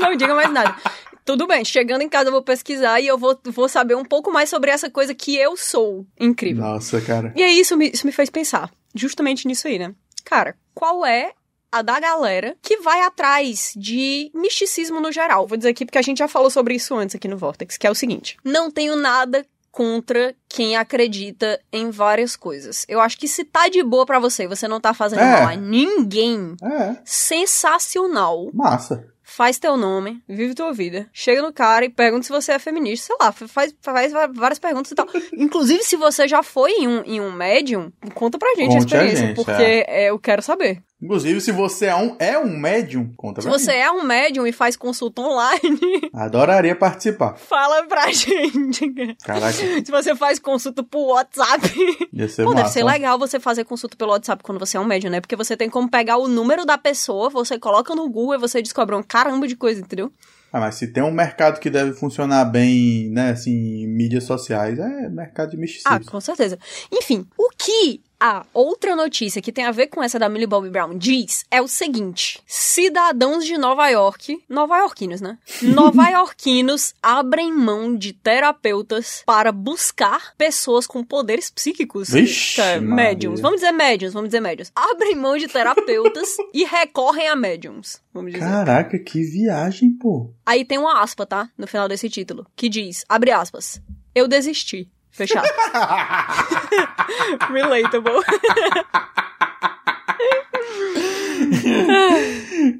não diga mais nada. Tudo bem, chegando em casa eu vou pesquisar e eu vou, vou saber um pouco mais sobre essa coisa que eu sou. Incrível. Nossa, cara. E aí isso me, isso me fez pensar justamente nisso aí, né? Cara, qual é a da galera que vai atrás de misticismo no geral? Vou dizer aqui porque a gente já falou sobre isso antes aqui no Vortex, que é o seguinte: não tenho nada contra quem acredita em várias coisas. Eu acho que se tá de boa para você, você não tá fazendo é. mal a ninguém, é. sensacional. Massa faz teu nome, vive tua vida, chega no cara e pergunta se você é feminista, sei lá, faz, faz várias perguntas e tal. Inclusive, se você já foi em um, em um médium, conta pra gente Conte a experiência, a gente, porque é. É, eu quero saber. Inclusive, se você é um, é um médium, conta pra Se você mim. é um médium e faz consulta online... Adoraria participar. Fala pra gente. Caraca. Se você faz consulta por WhatsApp... Ia ser Pô, massa. deve ser legal você fazer consulta pelo WhatsApp quando você é um médium, né? Porque você tem como pegar o número da pessoa, você coloca no Google e você descobre um caramba de coisa, entendeu? Ah, mas se tem um mercado que deve funcionar bem, né, assim, em mídias sociais, é mercado de misticismo. Ah, com certeza. Enfim, o que a outra notícia que tem a ver com essa da Millie Bobby Brown diz é o seguinte: cidadãos de Nova York, nova-iorquinos, né? Nova-iorquinos abrem mão de terapeutas para buscar pessoas com poderes psíquicos. Vixe, é, médiums. Vamos dizer médiums, vamos dizer médiums. Abrem mão de terapeutas e recorrem a médiums. Vamos dizer. Caraca, que viagem, pô. Aí tem uma aspa, tá? No final desse título, que diz, abre aspas, eu desisti. Fechado. Relatable.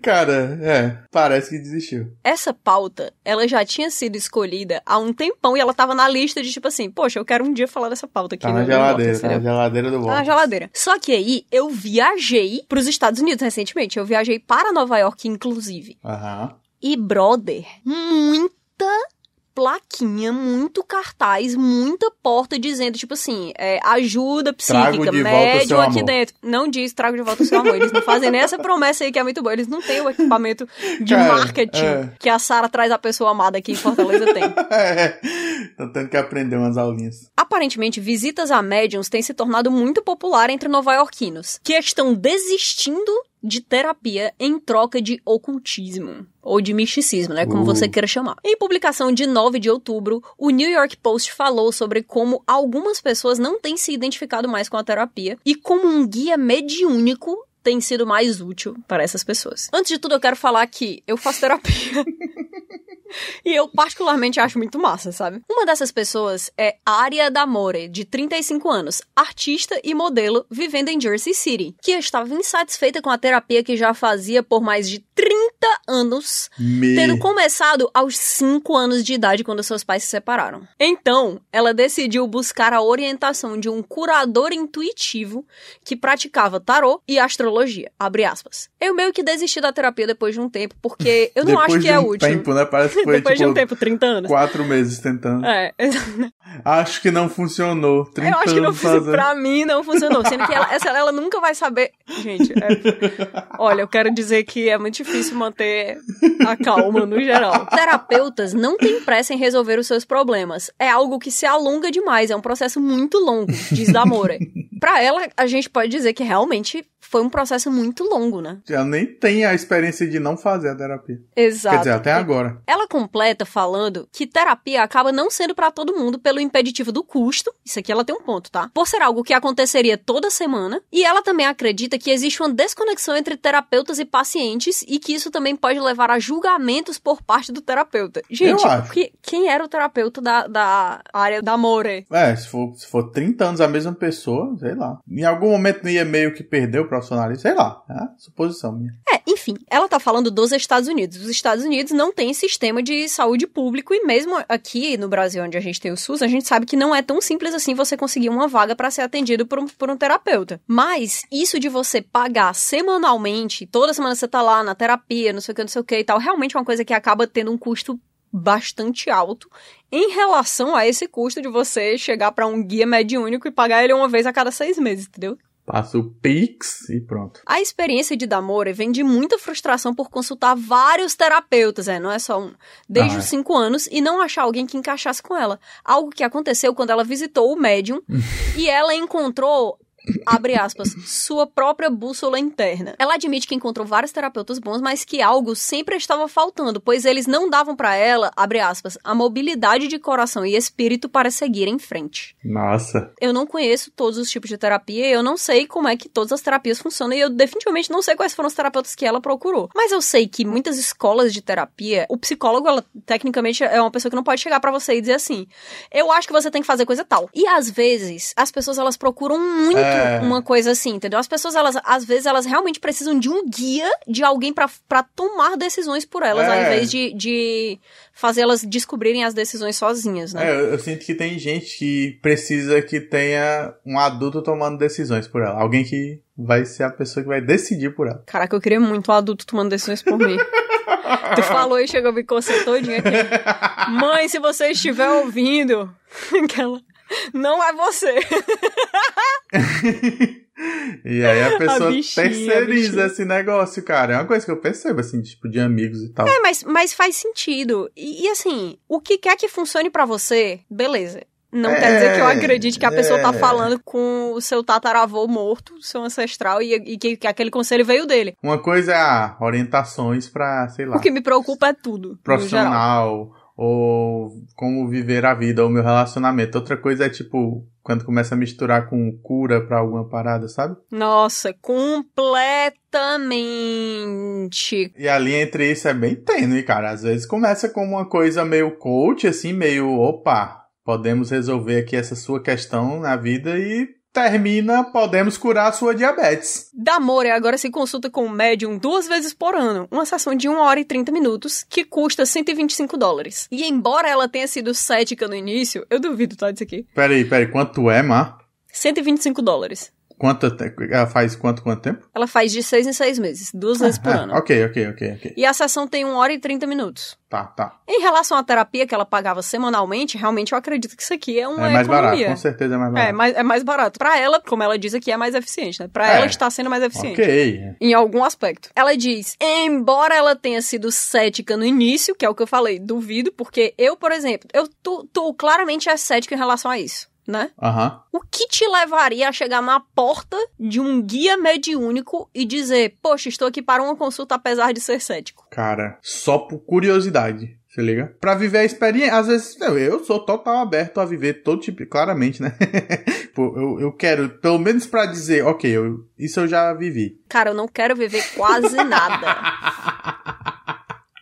Cara, é, parece que desistiu. Essa pauta, ela já tinha sido escolhida há um tempão e ela tava na lista de tipo assim, poxa, eu quero um dia falar dessa pauta aqui. Tá na no geladeira, tá na geladeira do Tá na geladeira. Só que aí eu viajei pros Estados Unidos recentemente. Eu viajei para Nova York, inclusive. Aham. E, brother, muita plaquinha, muito cartaz, muita porta dizendo, tipo assim, é, ajuda psíquica, de volta o médium seu aqui amor. dentro. Não diz trago de volta o seu amor. Eles não fazem nem essa promessa aí que é muito boa. Eles não têm o equipamento de Cara, marketing é. que a Sara traz a pessoa amada aqui em Fortaleza tem. É, tô tendo que aprender umas aulinhas. Aparentemente, visitas a médiums têm se tornado muito popular entre nova-iorquinos, que estão desistindo de terapia em troca de ocultismo. Ou de misticismo, né? Como Uh. você queira chamar. Em publicação de 9 de outubro, o New York Post falou sobre como algumas pessoas não têm se identificado mais com a terapia e como um guia mediúnico tem sido mais útil para essas pessoas. Antes de tudo, eu quero falar que eu faço terapia. E eu particularmente acho muito massa, sabe? Uma dessas pessoas é Aria Damore, de 35 anos, artista e modelo vivendo em Jersey City, que estava insatisfeita com a terapia que já fazia por mais de 30 anos, Me... tendo começado aos 5 anos de idade quando seus pais se separaram. Então, ela decidiu buscar a orientação de um curador intuitivo que praticava tarô e astrologia. Abre aspas. Eu meio que desisti da terapia depois de um tempo, porque eu não acho que é um útil. tempo, né? Parece que foi Depois tipo de um tempo, 30 anos. quatro meses tentando. É, Acho que não funcionou. 30 eu acho que não fazendo. Pra mim não funcionou. Sendo que ela, essa, ela nunca vai saber. Gente, é- olha, eu quero dizer que é muito difícil manter a calma no geral. Terapeutas não têm pressa em resolver os seus problemas. É algo que se alonga demais. É um processo muito longo, diz Damore. Pra ela, a gente pode dizer que realmente foi um processo muito longo, né? Ela nem tem a experiência de não fazer a terapia. Exato. Quer dizer, até agora. Ela completa falando que terapia acaba não sendo pra todo mundo pelo impeditivo do custo. Isso aqui ela tem um ponto, tá? Por ser algo que aconteceria toda semana. E ela também acredita que existe uma desconexão entre terapeutas e pacientes e que isso também pode levar a julgamentos por parte do terapeuta. Gente, que- quem era o terapeuta da, da área da More? É, se for, se for 30 anos a mesma pessoa, sei lá. Em algum momento não ia meio que perder o profissionalismo, sei lá. É suposição minha. É, enfim, ela tá falando dos Estados Unidos. Os Estados Unidos não têm sistema de saúde público e mesmo aqui no Brasil, onde a gente tem o SUS, a gente sabe que não é tão simples assim você conseguir uma vaga pra ser atendido por um, por um terapeuta. Mas isso de você pagar semanalmente, toda semana você tá lá na terapia, não sei o que, não sei o que e tal, realmente é uma coisa que acaba tendo um custo bastante alto em relação a esse custo de você chegar pra um guia mediúnico e pagar ele uma vez a cada seis meses, entendeu? Passa o Pix e pronto. A experiência de Damore vem de muita frustração por consultar vários terapeutas, é, não é só um, desde Ah, os é. cinco anos e não achar alguém que encaixasse com ela. Algo que aconteceu quando ela visitou o médium e ela encontrou. Abre aspas, sua própria bússola interna. Ela admite que encontrou vários terapeutas bons, mas que algo sempre estava faltando, pois eles não davam pra ela, abre aspas, a mobilidade de coração e espírito para seguir em frente. Nossa. Eu não conheço todos os tipos de terapia, eu não sei como é que todas as terapias funcionam e eu definitivamente não sei quais foram os terapeutas que ela procurou. Mas eu sei que muitas escolas de terapia, o psicólogo, ela tecnicamente é uma pessoa que não pode chegar pra você e dizer assim: "Eu acho que você tem que fazer coisa tal". E às vezes as pessoas elas procuram muito É. uma coisa assim, entendeu? As pessoas elas às vezes elas realmente precisam de um guia, de alguém pra pra tomar decisões por elas, É. ao invés de, de fazer elas descobrirem as decisões sozinhas, né? É, eu, eu sinto que tem gente que precisa que tenha um adulto tomando decisões por ela. Alguém que vai ser a pessoa que vai decidir por ela. Caraca, eu queria muito um adulto tomando decisões por mim. tu falou e chegou, me coçou todinha aqui. Mãe, se você estiver ouvindo, aquela. Não é você. E aí a pessoa bichinha, terceiriza esse negócio, cara. É uma coisa que eu percebo, assim, tipo, de amigos e tal. É, mas, mas faz sentido. E, e assim, o que quer que funcione pra você, beleza. não é, quer dizer que eu acredite que a pessoa tá é. falando com o seu tataravô morto, seu ancestral, e, e que, que, aquele conselho veio dele. Uma coisa é a orientações pra, sei lá. O que me preocupa é tudo. Profissional, ou como viver a vida, ou meu relacionamento. Outra coisa é tipo, quando começa a misturar com cura pra alguma parada, sabe? Nossa, completamente. E a linha entre isso é bem tênue, cara. Às vezes começa com uma coisa meio coach, assim, meio, opa, podemos resolver aqui essa sua questão na vida e termina, podemos curar a sua diabetes. Damore agora se consulta com o médium duas vezes por ano, uma sessão de 1 hora e 30 minutos, que custa 125 dólares. E embora ela tenha sido cética no início, eu duvido, tá, disso aqui. Peraí, peraí, quanto é, Mar? 125 dólares. Quanto ela faz quanto, quanto tempo? Ela faz de seis em seis meses, duas ah, vezes por é, ano. Ok, ok, ok, ok. E a sessão tem 1 hora e 30 minutos. Tá, tá. Em relação à terapia que ela pagava semanalmente, realmente eu acredito que isso aqui é uma É mais economia. barato, com certeza é mais barato. É, mais, é mais barato. Pra ela, como ela diz aqui, é mais eficiente, né? Pra é. ela está sendo mais eficiente. Ok. Em algum aspecto. Ela diz, embora ela tenha sido cética no início, que é o que eu falei, duvido, porque eu, por exemplo, eu tô, claramente é cética em relação a isso né? Uhum. O que te levaria a chegar na porta de um guia mediúnico e dizer, poxa, estou aqui para uma consulta apesar de ser cético? Cara, só por curiosidade. Se liga? Pra viver a experiência, às vezes eu, eu sou total aberto a viver todo tipo, claramente, né? Pô, eu, eu quero, pelo menos pra dizer, ok, eu, isso eu já vivi. Cara, eu não quero viver quase nada.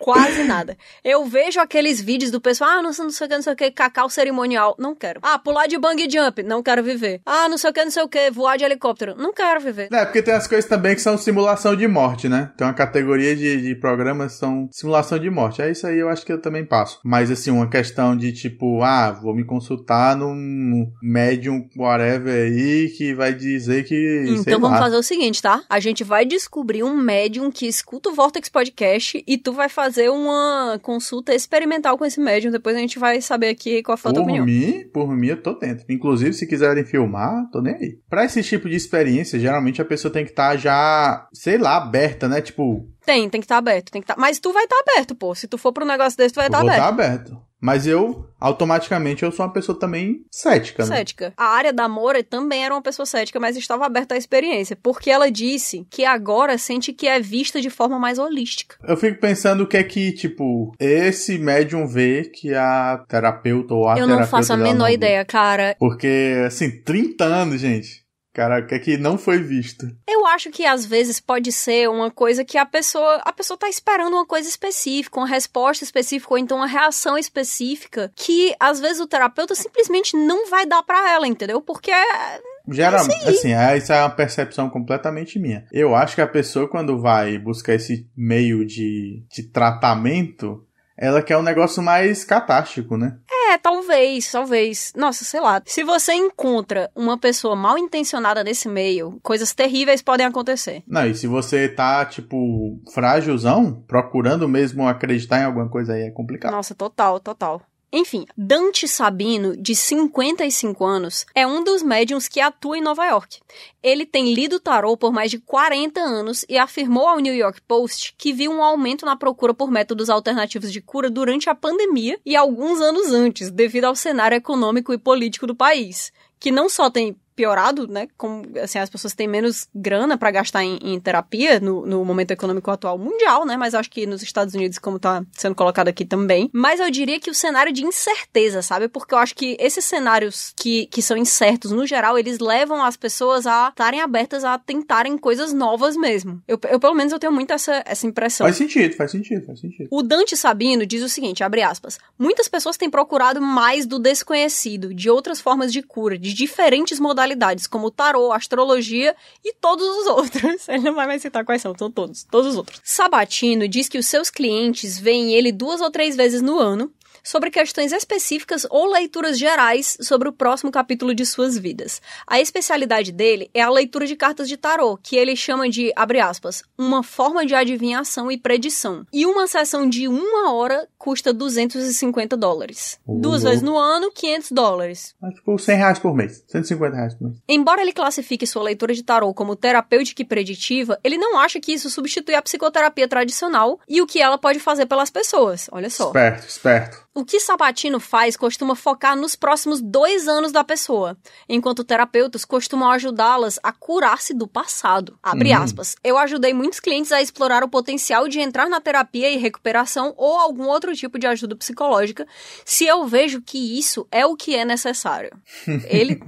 Quase nada. Eu vejo aqueles vídeos do pessoal, ah, não, não sei o que, não sei o que, cacau cerimonial. Não quero. Ah, pular de bang jump. Não quero viver. Ah, não sei o que, não sei o que, voar de helicóptero. Não quero viver. É, porque tem as coisas também que são simulação de morte, né? Tem uma categoria de, de programas que são simulação de morte. É isso aí, eu acho que eu também passo. Mas, assim, uma questão de tipo, ah, vou me consultar num médium whatever aí que vai dizer que. Então vamos lá. fazer o seguinte, tá? A gente vai descobrir um médium que escuta o Vortex Podcast e tu vai fazer fazer uma consulta experimental com esse médium. Depois a gente vai saber aqui qual foi a tua por opinião. Mim, por mim, eu tô dentro. Inclusive, se quiserem filmar, tô nem aí. Pra esse tipo de experiência, geralmente a pessoa tem que estar tá já, sei lá, aberta, né? Tipo, tem, tem que estar tá aberto, tem que tá... Mas tu vai estar tá aberto, pô. Se tu for pro negócio desse, tu vai estar tá aberto. Vou estar aberto. Mas eu, automaticamente, eu sou uma pessoa também cética, né? Cética. A área da Moura também era uma pessoa cética, mas estava aberta à experiência. Porque ela disse que agora sente que é vista de forma mais holística. Eu fico pensando o que é que, tipo, esse médium vê que a terapeuta ou a Eu não faço a menor ideia, cara. Porque, assim, 30 anos, gente. Caraca, é que não foi visto. Eu acho que às vezes pode ser uma coisa que a pessoa, a pessoa tá esperando uma coisa específica, uma resposta específica ou então uma reação específica que às vezes o terapeuta simplesmente não vai dar para ela, entendeu? Porque é Geralmente, é assim, é, isso é uma percepção completamente minha. Eu acho que a pessoa, quando vai buscar esse meio de, de tratamento, ela quer um negócio mais catástico, né? É, talvez, talvez. Nossa, sei lá. Se você encontra uma pessoa mal intencionada nesse meio, coisas terríveis podem acontecer. Não, e se você tá, tipo, frágilzão, procurando mesmo acreditar em alguma coisa aí, é complicado. Nossa, total, total. Enfim, Dante Sabino, de 55 anos, é um dos médiums que atua em Nova York. Ele tem lido tarô por mais de 40 anos e afirmou ao New York Post que viu um aumento na procura por métodos alternativos de cura durante a pandemia e alguns anos antes, devido ao cenário econômico e político do país, que não só tem piorado, né? Como assim, as pessoas têm menos grana para gastar em, em terapia no, no, momento econômico atual mundial, né? Mas acho que nos Estados Unidos, como tá sendo colocado aqui também. Mas eu diria que o cenário de incerteza, sabe? Porque eu acho que esses cenários que, que são incertos, no geral, eles levam as pessoas a estarem abertas a tentarem coisas novas mesmo. Eu, eu, pelo menos, eu tenho muito essa, essa impressão. Faz sentido, faz sentido, faz sentido. O Dante Sabino diz o seguinte, abre aspas, muitas pessoas têm procurado mais do desconhecido, de outras formas de cura, de diferentes modalidades como tarô, astrologia e todos os outros. Ele não vai mais citar quais são, são todos, todos os outros. Sabatino diz que os seus clientes veem ele duas ou três vezes no ano sobre questões específicas ou leituras gerais sobre o próximo capítulo de suas vidas. A especialidade dele é a leitura de cartas de tarô, que ele chama de, abre aspas, uma forma de adivinhação e predição. E uma sessão de uma hora custa 250 dólares. Uhum. Duas vezes no ano, 500 dólares. É tipo 100 reais por mês, 150 reais por mês. Embora ele classifique sua leitura de tarô como terapêutica e preditiva, ele não acha que isso substitui a psicoterapia tradicional e o que ela pode fazer pelas pessoas. Olha só. Esperto, esperto. O que Sabatino faz costuma focar nos próximos dois anos da pessoa, enquanto terapeutas costumam ajudá-las a curar-se do passado. Abre Hum. aspas. Eu ajudei muitos clientes a explorar o potencial de entrar na terapia e recuperação ou algum outro tipo de ajuda psicológica, se eu vejo que isso é o que é necessário. Ele.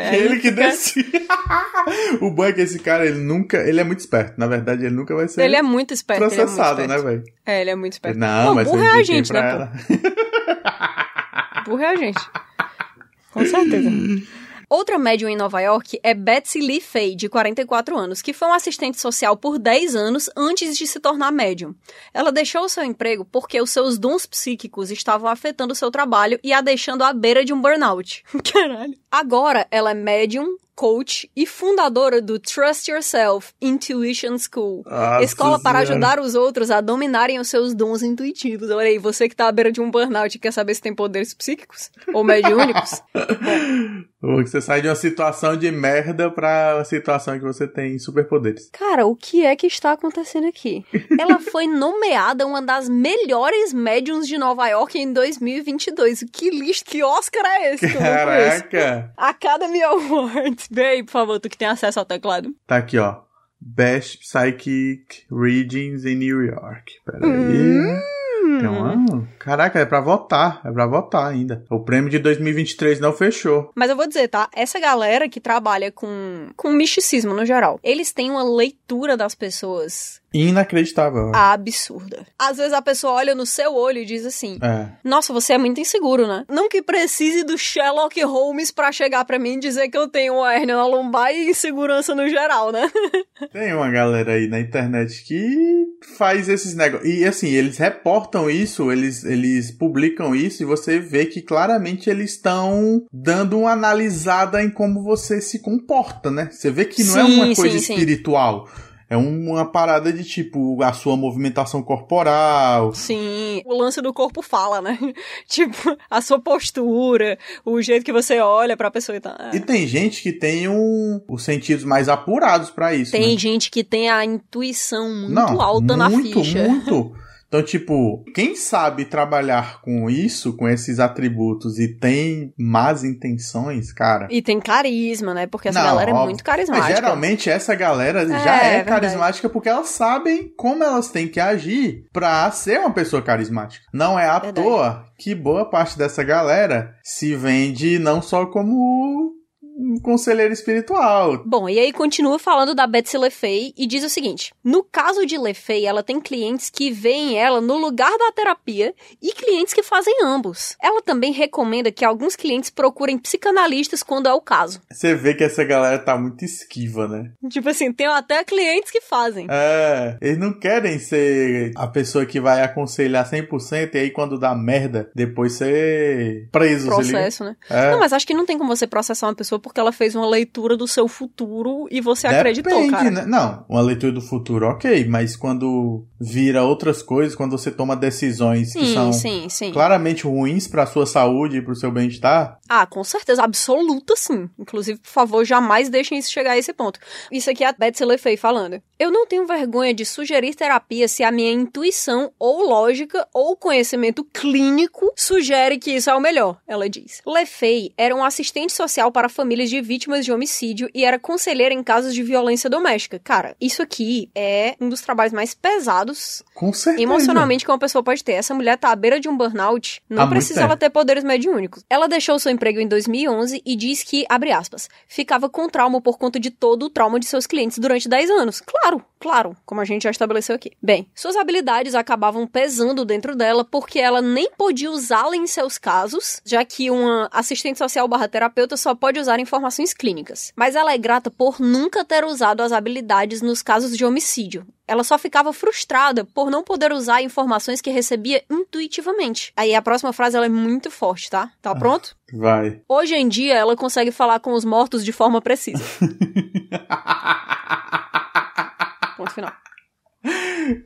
É, ele que decide. o bom é que esse cara, ele nunca. Ele é muito esperto. Na verdade, ele nunca vai ser Ele é muito esperto. ele é muito processado, né, esperto. velho? É, ele é muito esperto. Não, Não, mas burro é a gente, né, pô? ela. Burro é a gente. Com certeza. Outra médium em Nova York é Betsy Lee Fay, de 44 anos, que foi uma assistente social por 10 anos antes de se tornar médium. Ela deixou o seu emprego porque os seus dons psíquicos estavam afetando o seu trabalho e a deixando à beira de um burnout. Caralho. Agora ela é médium, coach e fundadora do Trust Yourself Intuition School. Nossa Escola para Senhora. ajudar os outros a dominarem os seus dons intuitivos. Olha aí, você que tá à beira de um burnout e quer saber se tem poderes psíquicos ou mediúnicos. Você sai de uma situação de merda pra uma situação em que você tem superpoderes. Cara, o que é que está acontecendo aqui? Ela foi nomeada uma das melhores médiums de Nova York em 2022. Que lixo, que Oscar é esse? Caraca! Academy Awards. Vem aí, por favor, tu que tem acesso ao teclado. Tá aqui, ó. Best Psychic Readings in New York. Pera aí. Hum. Tem uma- Caraca, é pra votar. É pra votar ainda. O prêmio de 2023 não fechou. Mas eu vou dizer, tá? Essa galera que trabalha com, com misticismo no geral, eles têm uma leitura das pessoas Inacreditável. absurda. Às vezes a pessoa olha no seu olho e diz assim: É. Nossa, você é muito inseguro, né? Não que precise do Sherlock Holmes pra chegar pra mim e dizer que eu tenho uma hérnia na lombar e insegurança no geral, né? Tem uma galera aí na internet que faz esses negócios. E assim, eles reportam isso, eles, eles publicam isso e você vê que claramente eles estão dando uma analisada em como você se comporta, né? Você vê que não é Sim, uma coisa sim, sim. É uma parada de tipo a sua movimentação corporal. Sim, o lance do corpo fala, né? tipo, a sua postura, o jeito que você olha pra pessoa e tal. É. E tem gente que tem um, os sentidos mais apurados pra isso. Tem né? gente que tem a intuição muito Não, alta na muito, ficha. Muito. Então, tipo, quem sabe trabalhar com isso, com esses atributos e tem más intenções, cara. E tem carisma, né? Porque essa Não, galera é óbvio. muito Mas carismática. geralmente essa galera já É, é, carismática porque elas sabem como elas têm que agir pra ser uma pessoa carismática. Não é à Verdade. toa que boa parte dessa galera se vende não só como um conselheiro espiritual. Bom, e aí continua falando da Betsy LeFay e diz o seguinte: no caso de LeFay, ela tem clientes que veem ela no lugar da terapia e clientes que fazem ambos. Ela também recomenda que alguns clientes procurem psicanalistas quando é o caso. Você vê que essa galera tá muito esquiva, né? Tipo assim, tem até clientes que fazem. É, eles não querem ser a pessoa que vai aconselhar 100% e aí quando dá merda, depois ser preso. se liga? Processo, né? É. Não, mas acho que não tem como você processar uma pessoa porque ela fez uma leitura do seu futuro e você acreditou, Depende, cara. né? Não, uma leitura do futuro, ok, mas quando vira outras coisas, quando você toma decisões que Sim, são sim, sim. claramente ruins pra sua saúde e pro seu bem-estar, Ah, com certeza, absoluta sim. Inclusive, por favor, jamais deixem isso chegar a esse ponto. Isso aqui é a Betsy LeFay falando. Eu não tenho vergonha de sugerir terapia se a minha intuição ou lógica ou conhecimento clínico sugere que isso é o melhor, ela diz. LeFay era um assistente social para famílias de vítimas de homicídio e era conselheira em casos de violência doméstica. Cara, isso aqui é um dos trabalhos mais pesados com certeza. emocionalmente que uma pessoa pode ter. Essa mulher tá à beira de um burnout, não muito precisa ela ter poderes mediúnicos. Ela deixou seu emprego em 2011 e diz que, abre aspas, ficava com trauma por conta de todo o trauma de seus clientes durante 10 anos. Claro, claro, como a gente já estabeleceu aqui. Bem, suas habilidades acabavam pesando dentro dela porque ela nem podia usá-la em seus casos, já que uma assistente social barra terapeuta só pode usar informações clínicas. Mas ela é grata por nunca ter usado as habilidades nos casos de homicídio. Ela só ficava frustrada por não poder usar informações que recebia intuitivamente. Aí a próxima frase ela é muito forte, tá? Tá pronto? Vai. Hoje em dia ela consegue falar com os mortos de forma precisa. Ponto final.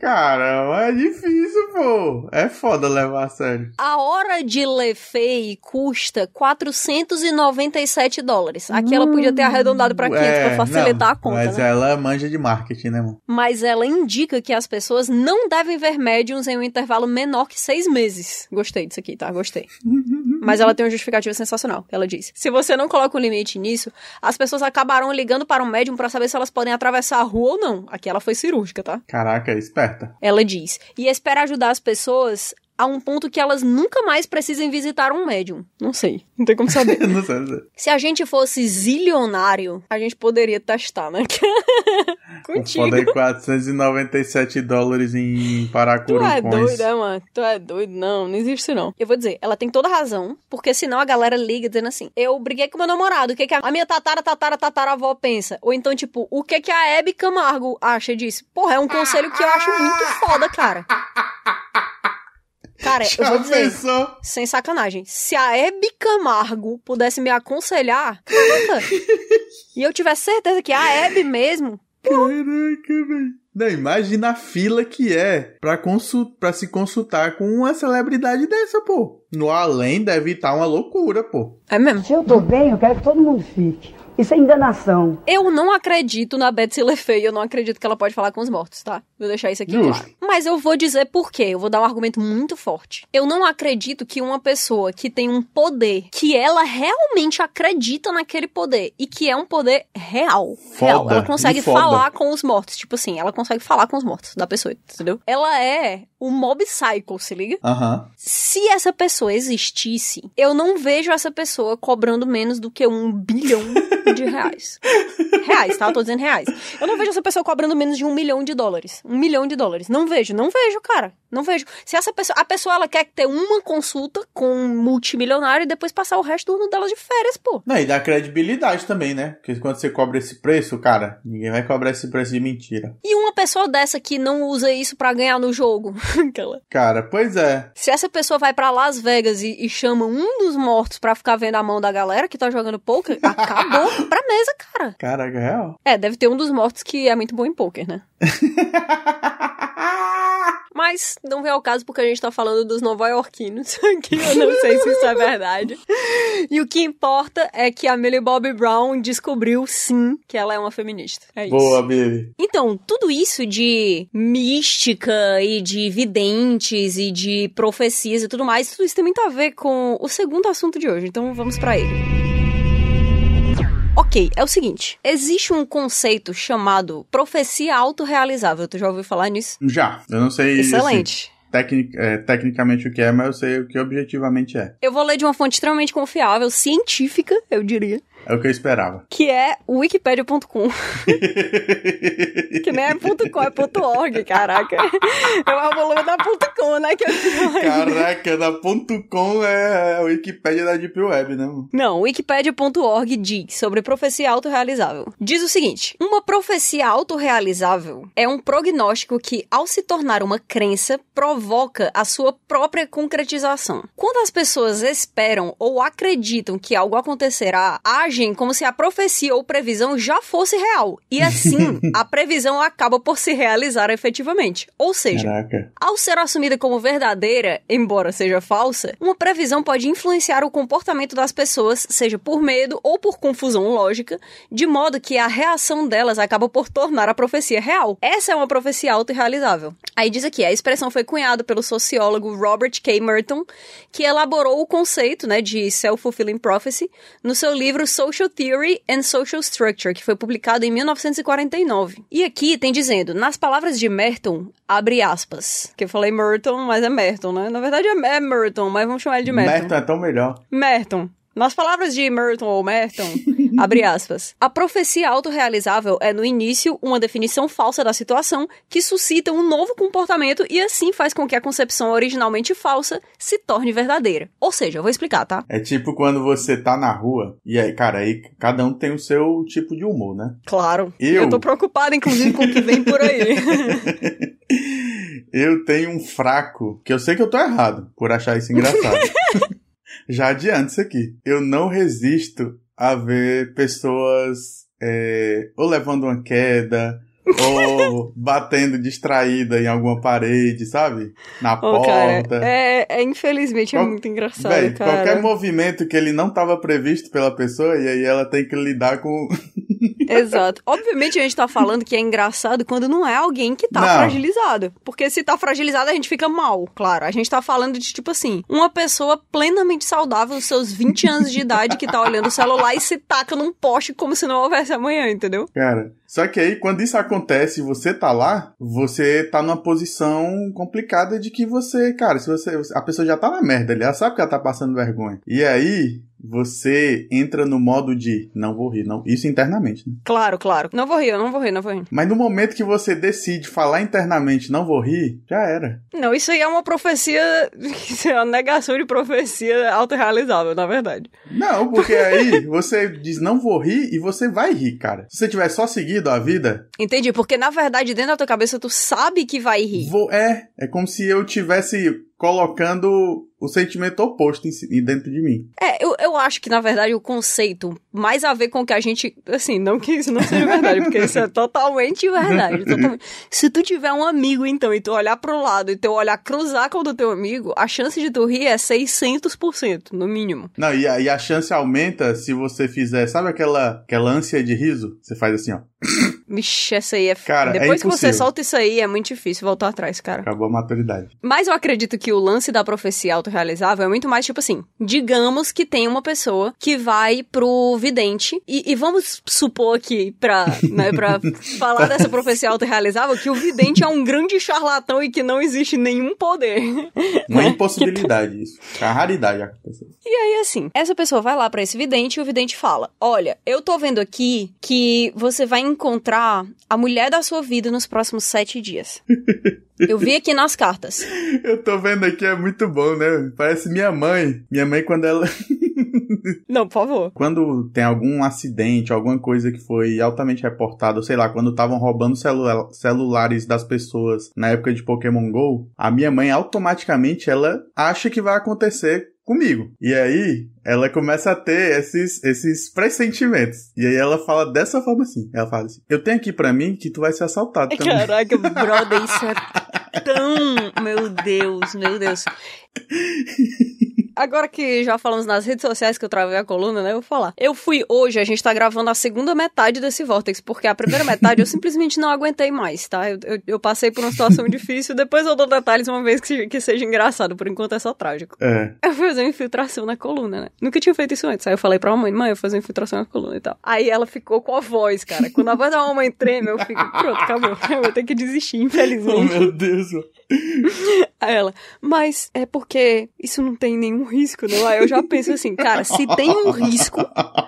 Cara, é difícil, pô. É foda levar a sério. A hora de Lefei custa 497 dólares. Aqui ela podia ter arredondado pra 500 É, pra facilitar não, a conta, Mas né? ela manja de marketing, né, mano? Mas ela indica que as pessoas não devem ver médiums em um intervalo menor que seis meses. Gostei disso aqui, tá? Gostei. Mas ela tem uma justificativa sensacional. Ela diz: se você não coloca um limite nisso, as pessoas acabarão ligando para um médium pra saber se elas podem atravessar a rua ou não. Aqui ela foi cirúrgica, tá? Caraca, é esperta. Ela diz. E espera ajudar as pessoas a um ponto que elas nunca mais precisem visitar um médium. Não sei. Não tem como saber. não sei, não sei. Se a gente fosse zilionário, a gente poderia testar, né? Contigo. é 497 dólares em Paracuru Tu é doido, é, mano? Tu é doido? Não, não existe isso não. Eu vou dizer, ela tem toda razão, porque senão a galera liga dizendo assim, eu briguei com meu namorado, o que que a minha tatara, tatara, tataravó pensa? Ou então, tipo, o que que a Hebe Camargo acha disso? Porra, é um conselho que eu acho muito foda, cara. Cara, eu Já vou dizer, pensou? sem sacanagem, se a Hebe Camargo pudesse me aconselhar, caraca, e eu tivesse certeza que a Hebe mesmo Caraca, velho. Não, imagina a fila que é pra, consul... pra se consultar com uma celebridade dessa, pô. No além deve estar uma loucura, pô. É mesmo. Se eu tô bem, eu quero que todo mundo fique. Isso é enganação. Eu não acredito na Betsy LeFay, eu não acredito que ela pode falar com os mortos, tá? Vou deixar isso aqui Justo. claro. Mas eu vou dizer por quê, eu vou dar um argumento muito forte. Eu não acredito que uma pessoa que tem um poder, que ela realmente acredita naquele poder, e que é um poder real, real. Foda, Ela consegue falar com os mortos, tipo assim, ela consegue falar com os mortos da pessoa, entendeu? Ela é o Mob Psycho, se liga? Aham. Se essa pessoa existisse, eu não vejo essa pessoa cobrando menos do que um bilhão de reais. Reais, tá? Eu tô dizendo reais. Eu não vejo essa pessoa cobrando menos de um milhão de dólares. Um milhão de dólares. Não vejo, não vejo, cara. Não vejo. Se essa pessoa. A pessoa ela quer ter uma consulta com um multimilionário e depois passar o resto do ano dela de férias, pô. Não, e dá credibilidade também, né? Porque quando você cobra esse preço, cara, ninguém vai cobrar esse preço de mentira. E uma pessoa dessa que não usa isso pra ganhar no jogo. Aquela. Cara, pois é. Se essa pessoa vai pra Las Vegas e, e chama um dos mortos pra ficar vendo a mão da galera que tá jogando poker, acabou pra mesa, cara. Caraca, é real. É, deve ter um dos mortos que é muito bom em poker, né? Mas não vem ao caso porque a gente tá falando dos nova-iorquinos, que eu não sei se isso é verdade. E o que importa é que a Millie Bobby Brown descobriu, sim, que ela é uma feminista. É isso. Boa, Billy. Então, tudo isso de mística e de videntes e de profecias e tudo mais, tudo isso tem muito a ver com o segundo assunto de hoje, então vamos pra ele. Ok, é o seguinte: existe um conceito chamado profecia autorrealizável. Tu já ouviu falar nisso? Já. Eu não sei. Excelente. assim, tecnic- é, tecnicamente o que é, mas eu sei o que objetivamente é. Eu vou ler de uma fonte extremamente confiável, científica, eu diria, É o que eu esperava. que é wikipedia.com. que nem é .com, é .org, caraca. É o volume da .com, né? Que eu... Caraca, da ponto .com é a Wikipédia da Deep Web, né? Não, wikipedia.org diz sobre profecia autorrealizável. Diz o seguinte: uma profecia autorrealizável é um prognóstico que, ao se tornar uma crença, provoca a sua própria concretização. Quando as pessoas esperam ou acreditam que algo acontecerá, agem como se a profecia ou previsão já fosse real. E assim, a previsão acaba por se realizar efetivamente. Ou seja, Caraca. ao ser assumida como verdadeira, embora seja falsa, uma previsão pode influenciar o comportamento das pessoas, seja por medo ou por confusão lógica, de modo que a reação delas acaba por tornar a profecia real. Essa é uma profecia autorrealizável. Aí diz aqui, a expressão foi cunhada pelo sociólogo Robert K. Merton, que elaborou o conceito né, de self-fulfilling prophecy no seu livro Social Theory and Social Structure, que foi publicado em 1949. E aqui tem dizendo, nas palavras de Merton, abre aspas, que eu falei Merton, mas é Merton, né? Na verdade é é Merton, mas vamos chamar ele de Merton. Merton é tão melhor. Merton. Nas palavras de Merton ou Merton, abre aspas. A profecia autorrealizável é, no início, uma definição falsa da situação que suscita um novo comportamento e assim faz com que a concepção originalmente falsa se torne verdadeira. Ou seja, eu vou explicar, tá? É tipo quando você tá na rua, e aí, cara, aí cada um tem o seu tipo de humor, né? Claro. Eu? tô preocupada, inclusive, com o que vem por aí. Eu tenho um fraco, que eu sei que eu tô errado por achar isso engraçado. Já adianto isso aqui. Eu não resisto a ver pessoas é, ou levando uma queda, ou batendo distraída em alguma parede, sabe? Na Ô, porta. cara, é, é, infelizmente é Qual- muito engraçado, Véi, cara. qualquer movimento que ele não estava previsto pela pessoa e aí ela tem que lidar com. Exato. Obviamente a gente tá falando que é engraçado quando não é alguém que tá Não. fragilizado. Porque se tá fragilizado, a gente fica mal, claro. A gente tá falando de, tipo assim, uma pessoa plenamente saudável, seus 20 anos de idade, que tá olhando o celular e se taca num poste como se não houvesse amanhã, entendeu? Cara. Só que aí, quando isso acontece e você tá lá, você tá numa posição complicada de que você, cara, se você. A pessoa já tá na merda ali, ela sabe que ela tá passando vergonha. E aí, você entra no modo de não vou rir, não. Isso internamente, né? Claro, claro. Não vou rir, eu não vou rir, não vou rir. Mas no momento que você decide falar internamente não vou rir, já era. Não, isso aí é uma profecia. Isso é uma negação de profecia autorrealizável, na verdade. Não, porque aí você diz não vou rir e você vai rir, cara. Se você tiver só seguido a vida, Entendi, porque na verdade dentro da tua cabeça tu sabe que vai rir. vou, é, é como se eu tivesse colocando o sentimento oposto em, dentro de mim. É, eu, eu acho que, na verdade, o conceito mais a ver com o que a gente. Assim, não que isso não seja verdade, porque isso é totalmente verdade. totalmente. Se tu tiver um amigo, então, e tu olhar pro lado e teu olhar cruzar com o do teu amigo, a chance de tu rir é 600%, no mínimo. Não, e a, e a chance aumenta se você fizer, sabe aquela, aquela ânsia de riso? Você faz assim, ó. Vixe, essa aí é. Cara, é Depois que você solta isso aí, é muito difícil voltar atrás, cara. Acabou a maturidade. Mas eu acredito que o lance da profecia autorrealizável é muito mais tipo assim: digamos que tem uma pessoa que vai pro vidente, e, e vamos supor aqui, pra, né, pra falar dessa profecia autorrealizável, que o vidente é um grande charlatão e que não existe nenhum poder. Uma impossibilidade isso. É a raridade. E aí, assim, essa pessoa vai lá pra esse vidente e o vidente fala: Olha, eu tô vendo aqui que você vai encontrar a mulher da sua vida nos próximos sete dias. Eu vi aqui nas cartas. Eu tô vendo aqui, é muito bom, né? Parece minha mãe. Minha mãe, quando ela. Não, por favor. Quando tem algum acidente, alguma coisa que foi altamente reportada, sei lá, quando estavam roubando celula- celulares das pessoas na época de Pokémon GO, a minha mãe automaticamente ela acha que vai acontecer comigo. E aí, ela começa a ter esses, esses pressentimentos. E aí ela fala dessa forma assim. Ela fala assim, eu tenho aqui pra mim que tu vai ser assaltado também. Caraca, brother, isso é tão. Meu Deus, meu Deus. Agora que já falamos nas redes sociais que eu travei a coluna, né? Eu vou falar. Eu fui hoje, a gente tá gravando a segunda metade desse Vortex, porque a primeira metade eu simplesmente não aguentei mais, tá? Eu, eu, eu passei por uma situação difícil, depois eu dou detalhes uma vez que, que seja engraçado, por enquanto é só trágico. É. Eu fui fazer uma infiltração na coluna, né? Nunca tinha feito isso antes. Aí eu falei pra mamãe, mãe, eu vou fazer uma infiltração na coluna e tal. Aí ela ficou com a voz, cara. Quando a voz da mamãe treme, eu fico, pronto, acabou. Eu vou ter que desistir, Oh, infelizmente. meu Deus. Aí ela, mas é porque isso não tem nenhum risco, não? Aí eu já penso assim, cara, se tem um risco,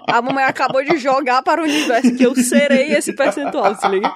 a mamãe acabou de jogar para o universo que eu serei esse percentual, se liga?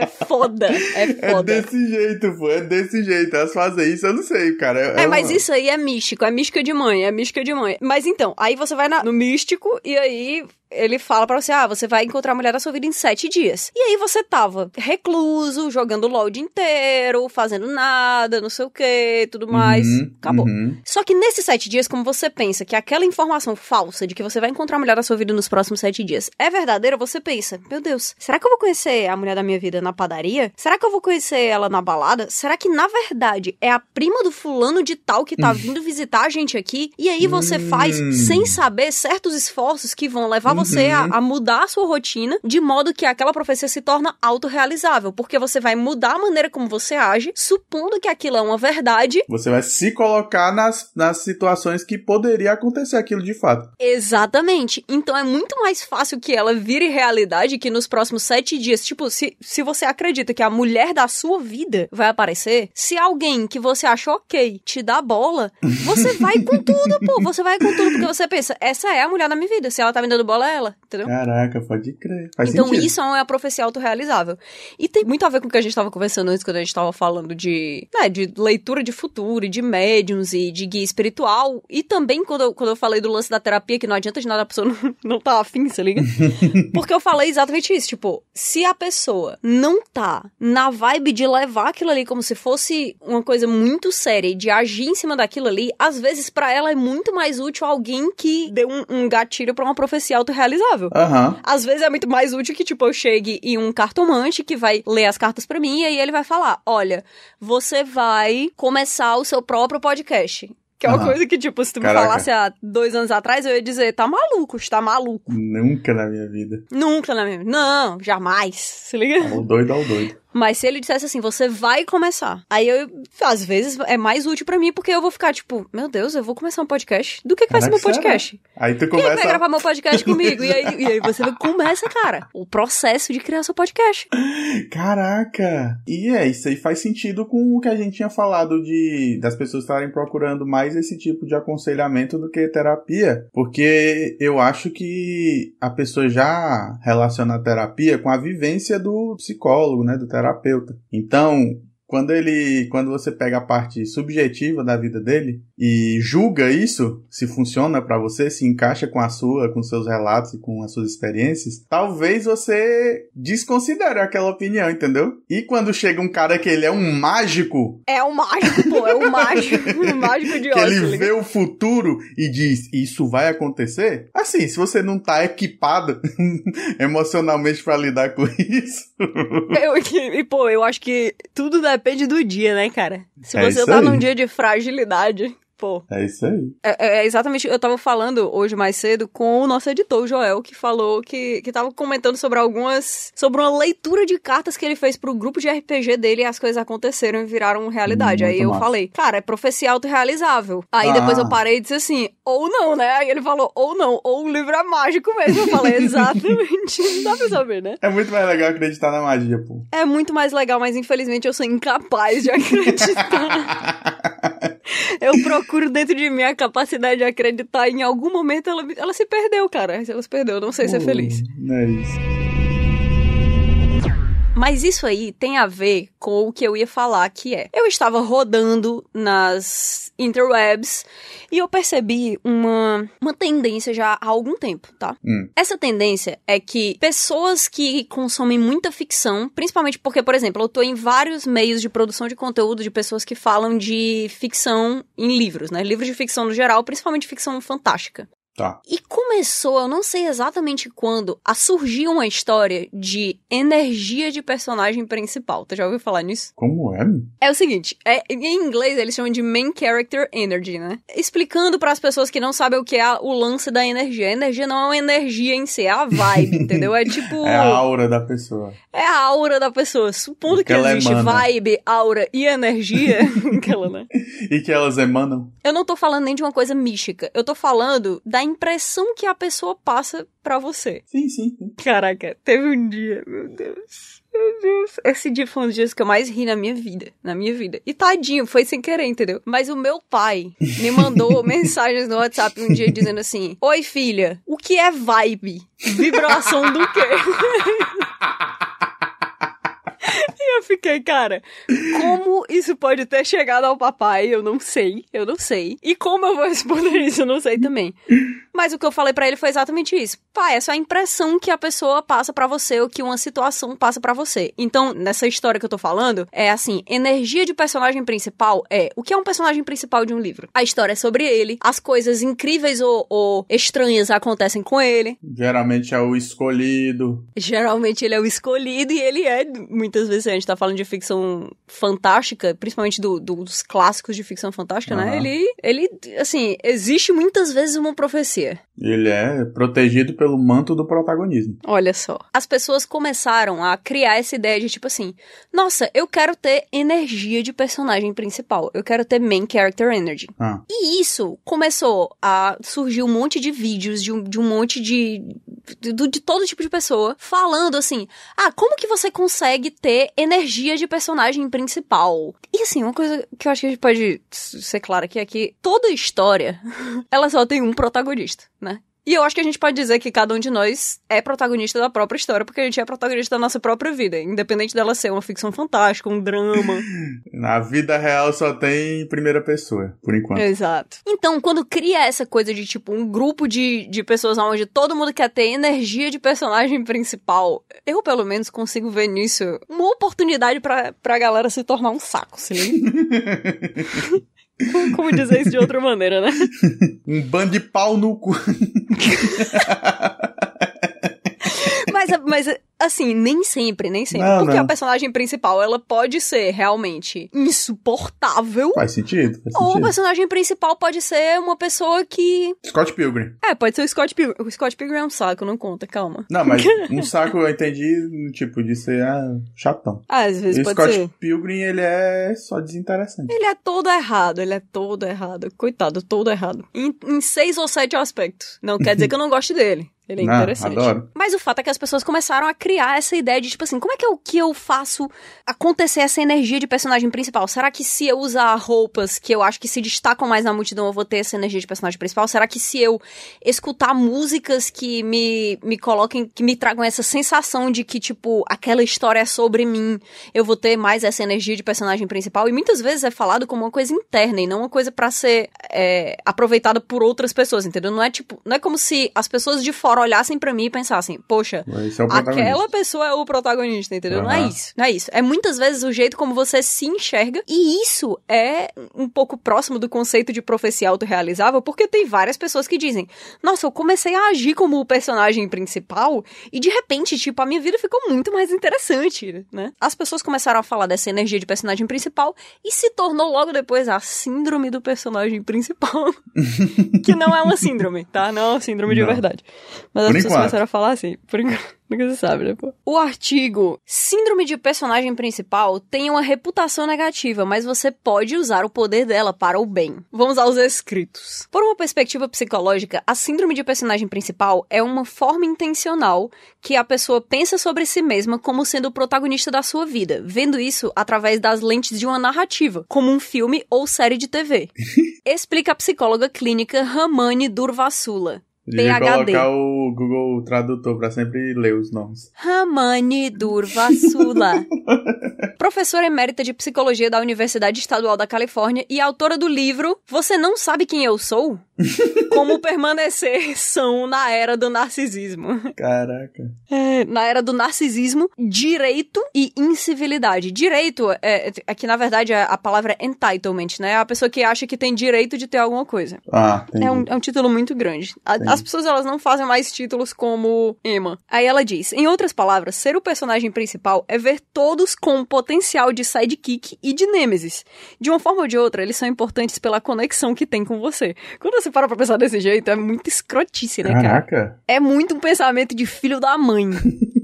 É foda, é É foda. desse jeito, pô. É desse jeito. Elas fazem isso, eu não sei, cara. É, mas uma- isso aí é místico, é mística de mãe, é mística de mãe. Mas então, aí você vai na- no místico e aí ele fala pra você, ah, você vai encontrar a mulher da sua vida em sete dias. E aí você tava recluso, jogando LOL o dia inteiro, fazendo nada, não sei o que, tudo mais. Uhum, Acabou. uhum. Só que nesses sete dias, como você pensa que aquela informação falsa de que você vai encontrar a mulher da sua vida nos próximos sete dias é verdadeira, você pensa, meu Deus, será que eu vou conhecer a mulher da minha vida na padaria? Será que eu vou conhecer ela na balada? Será que, na verdade, é a prima do fulano de tal que tá vindo visitar a gente aqui? E aí você faz, Hum. sem saber, certos esforços que vão levar você a, Uhum. a mudar a sua rotina, de modo que aquela profecia se torna autorrealizável, porque você vai mudar a maneira como você age, supondo que aquilo é uma verdade, Você vai se colocar nas, nas situações que poderia acontecer aquilo de fato. Exatamente. Então é muito mais fácil que ela vire realidade que nos próximos sete dias. Tipo, se, se você acredita que a mulher da sua vida vai aparecer, se alguém que você acha ok te dá bola, você vai com tudo, pô. Você vai com tudo, porque você pensa, essa é a mulher da minha vida. Se ela tá me dando bola, é ela. Entendeu? Caraca, pode crer. Faz Então sentido. isso é a profecia autorrealizável. E tem muito a ver com o que a gente tava conversando antes, quando a gente tava falando de, né, de leitura de futuro, e de médiums e de guia espiritual. E também quando eu, quando eu falei do lance da terapia, que não adianta de nada a pessoa não, não tá afim, se liga? Porque eu falei exatamente isso. Tipo, se a pessoa não tá na vibe de levar aquilo ali como se fosse uma coisa muito séria e de agir em cima daquilo ali, às vezes pra ela é muito mais útil alguém que dê um, um gatilho pra uma profecia autorrealizável realizável. Aham. Às vezes é muito mais útil que, tipo, eu chegue em um cartomante que vai ler as cartas pra mim e aí ele vai falar: olha, você vai começar o seu próprio podcast. Que é uma Aham. coisa que, tipo, se tu me Caraca. falasse há dois anos atrás, eu ia dizer, tá maluco, tá maluco. Nunca na minha vida. Nunca na minha vida. Não, jamais. Se liga? Ao doido ao doido. Mas se ele dissesse assim, você vai começar. Aí eu, às vezes, é mais útil pra mim, porque eu vou ficar tipo, meu Deus, eu vou começar um podcast. Do que, que vai ser meu podcast? Aí tu Quem vai começa. gravar meu podcast comigo? E aí, e aí você começa, cara, o processo de criar seu podcast. Caraca! E é, isso aí faz sentido com o que a gente tinha falado de das pessoas estarem procurando mais esse tipo de aconselhamento do que terapia, porque eu acho que a pessoa já relaciona a terapia com a vivência do psicólogo, né, do terapeuta. Então, quando ele, quando você pega a parte subjetiva da vida dele e julga isso, se funciona pra você, se encaixa com a sua, com seus relatos e com as suas experiências, talvez você desconsidere aquela opinião, entendeu? E quando chega um cara que ele é um mágico, É o mágico, pô, é o mágico. O mágico de que ele vê o futuro e diz, isso vai acontecer? Assim, se você não tá equipado emocionalmente pra lidar com isso, Eu, e, pô, eu acho que tudo depende do dia, né, cara? Se É você tá aí. num dia de fragilidade, pô. é isso aí. É, é exatamente, eu tava falando hoje mais cedo com o nosso editor, o Joel, que falou que, que tava comentando sobre algumas. sobre uma leitura de cartas que ele fez pro grupo de RPG dele e as coisas aconteceram e viraram realidade. Hum, Aí muito eu massa. falei, cara, é profecia autorrealizável. Aí Ah. depois eu parei e disse assim, ou não, né? Aí ele falou, ou não, ou o livro é mágico mesmo. Eu falei, exatamente. Não dá pra saber, né? É muito mais legal acreditar na magia, pô. É muito mais legal, mas infelizmente eu sou incapaz de acreditar. eu procuro dentro de mim a capacidade de acreditar. Em algum momento ela, ela se perdeu, cara. Ela se perdeu, eu não sei ser feliz. Não é isso. Mas isso aí tem a ver com o que eu ia falar, que é... Eu estava rodando nas interwebs e eu percebi uma, uma tendência já há algum tempo, tá? Hum. Essa tendência é que pessoas que consomem muita ficção, principalmente porque, por exemplo, eu tô em vários meios de produção de conteúdo de pessoas que falam de ficção em livros, né? Livros de ficção no geral, principalmente ficção fantástica. Tá. E começou, eu não sei exatamente quando, a surgir uma história de energia de personagem principal. Tu já ouviu falar nisso? Como é? É o seguinte, é, em inglês eles chamam de main character energy, né? Explicando para as pessoas que não sabem o que é o lance da energia. A energia não é uma energia em si, é a vibe, entendeu? É tipo É a aura da pessoa. é a aura da pessoa. Supondo que, que existe emana. vibe, aura e energia, aquela, né? E que elas emanam. Eu não tô falando nem de uma coisa mística. Eu tô falando da impressão que a pessoa passa pra você. Sim, sim. sim. Caraca, teve um dia, meu Deus. Meu Deus. Esse dia foi um dos dias que eu mais ri na minha vida. Na minha vida. E tadinho, foi sem querer, entendeu? Mas o meu pai me mandou mensagens no WhatsApp um dia dizendo assim: Oi, filha, o que é vibe? Vibração do quê? Eu fiquei, cara, como isso pode ter chegado ao papai? Eu não sei, eu não sei. E como eu vou responder isso? Eu não sei também. Mas o que eu falei pra ele foi exatamente isso. Pai, essa é a impressão que a pessoa passa pra você ou que uma situação passa pra você. Então, nessa história que eu tô falando, é assim, energia de personagem principal é o que é um personagem principal de um livro. A história é sobre ele, as coisas incríveis ou, ou estranhas acontecem com ele. Geralmente é o escolhido. Geralmente ele é o escolhido e ele é, muitas vezes, a gente tá falando de ficção fantástica, principalmente do- do- dos clássicos de ficção fantástica, né? Aham. Ele, ele, assim, existe muitas vezes uma profecia. Ele é protegido pelo manto do protagonismo. Olha só. As pessoas começaram a criar essa ideia de tipo assim: nossa, eu quero ter energia de personagem principal. Eu quero ter main character energy. Ah, E isso começou a surgir um monte de vídeos de um, de um monte de, de. de todo tipo de pessoa falando assim: ah, como que você consegue ter energia de personagem principal? E assim, uma coisa que eu acho que a gente pode ser claro aqui é que toda história ela só tem um protagonista, né? E eu acho que a gente pode dizer que cada um de nós é protagonista da própria história, porque a gente é protagonista da nossa própria vida, independente dela ser uma ficção fantástica, um drama. na vida real só tem primeira pessoa, por enquanto. Exato. Então, quando cria essa coisa de, tipo, um grupo de, de pessoas onde todo mundo quer ter energia de personagem principal, eu, pelo menos, consigo ver nisso uma oportunidade pra, pra galera se tornar um saco, se liga? Como dizer isso de outra maneira, né? Um bando de pau no cu. mas, mas assim, nem sempre, nem sempre. Não, porque não. a personagem principal, ela pode ser realmente insuportável. Faz sentido, faz Ou a personagem principal pode ser uma pessoa que. Scott Pilgrim. É, pode ser o Scott Pilgrim. O Scott Pilgrim é um saco, não conta, calma. Não, mas um saco eu entendi, tipo, de ser ah, chatão. Ah, às vezes E o pode Scott ser. Pilgrim, ele é só desinteressante. Ele é todo errado, ele é todo errado. Coitado, todo errado. Em, em seis ou sete aspectos. Não quer dizer que eu não goste dele. Ele é Não, interessante. adoro. Mas o fato é que as pessoas começaram a criar essa ideia de, tipo assim, como é que eu, que eu faço acontecer essa energia de personagem principal? Será que se eu usar roupas que eu acho que se destacam mais na multidão, eu vou ter essa energia de personagem principal? Será que se eu escutar músicas que me, me coloquem, que me tragam essa sensação de que, tipo, aquela história é sobre mim, eu vou ter mais essa energia de personagem principal? E muitas vezes é falado como uma coisa interna e não uma coisa pra ser é, aproveitada por outras pessoas, entendeu? Não é tipo, não é como se as pessoas de fora olhassem pra mim e pensassem, poxa, é protagonista. Aquela pessoa é o protagonista, entendeu? Não é isso. Não é isso. É muitas vezes o jeito como você se enxerga. E isso é um pouco próximo do conceito de profecia autorrealizável, porque tem várias pessoas que dizem: Nossa, eu comecei a agir como o personagem principal e de repente, tipo, a minha vida ficou muito mais interessante, né? As pessoas começaram a falar dessa energia de personagem principal e se tornou logo depois a síndrome do personagem principal. que não é uma síndrome, tá? Não é uma síndrome de Não. verdade. Mas as Por pessoas enquanto. começaram a falar assim, por enquanto. Nunca se sabe, né, pô? O artigo Síndrome de personagem principal tem uma reputação negativa, mas você pode usar o poder dela para o bem. Vamos aos escritos. Por uma perspectiva psicológica, a síndrome de personagem principal é uma forma intencional que a pessoa pensa sobre si mesma como sendo o protagonista da sua vida, vendo isso através das lentes de uma narrativa, como um filme ou série de TV. Explica a psicóloga clínica Ramani Durvasula. Devia PhD. colocar o Google Tradutor pra sempre ler os nomes. Ramani Durvasula. Professora emérita de psicologia da Universidade Estadual da Califórnia e autora do livro Você Não Sabe Quem Eu Sou? Como permanecer são na era do narcisismo. Caraca. É, na era do narcisismo, direito e incivilidade. Direito é, é que na verdade a a palavra é entitlement, né? É a pessoa que acha que tem direito de ter alguma coisa. Ah, entendi. É um, é um título muito grande. A- as pessoas elas não fazem mais títulos como Emma. Aí ela diz: em outras palavras, ser o personagem principal é ver todos com potencial de sidekick e de nêmesis. De uma forma ou de outra, eles são importantes pela conexão que tem com você. Quando você para pra pensar desse jeito, é muito escrotice, né, cara? Caraca. É muito um pensamento de filho da mãe.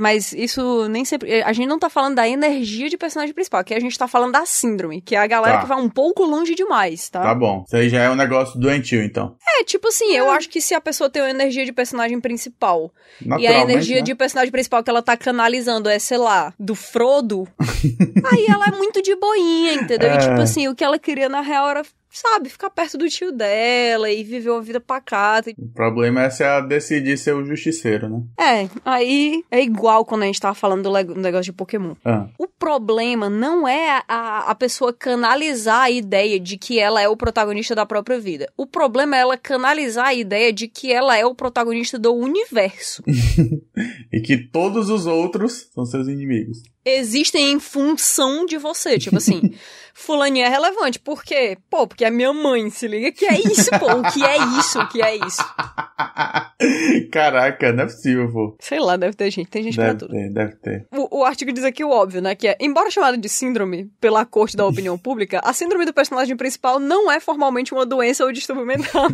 Mas isso nem sempre. A gente não tá falando da energia de personagem principal, aqui a gente tá falando da síndrome, que é a galera Tá. que vai um pouco longe demais, Tá bom. Isso aí já é um negócio doentio, então. é, tipo assim, eu acho que se a pessoa tem uma energia de personagem principal e a Naturalmente, energia né? de personagem principal que ela tá canalizando é, sei lá, do Frodo, aí ela é muito de boinha, entendeu? E É. tipo assim, o que ela queria na real era, sabe, ficar perto do tio dela e viver uma vida pacata. O problema é se ela decidir ser o justiceiro, né? É, aí é igual quando a gente tava falando do negócio de Pokémon. Ah, O problema não é a, a pessoa canalizar a ideia de que ela é o protagonista da própria vida. O problema é ela canalizar a ideia de que ela é o protagonista do universo. e que todos os outros são seus inimigos. Existem em função de você. Tipo assim, fulaninha é relevante. Por quê? Pô, porque é minha mãe, se liga. Que é isso, pô? O que é isso? O que é isso? Caraca, não é possível, pô. Sei lá, deve ter gente. Tem gente pra Deve tudo. ter, deve ter. O, o artigo diz aqui o óbvio, né? Que é, embora chamada de síndrome pela corte da opinião pública, a síndrome do personagem principal não é formalmente uma doença ou distúrbio mental.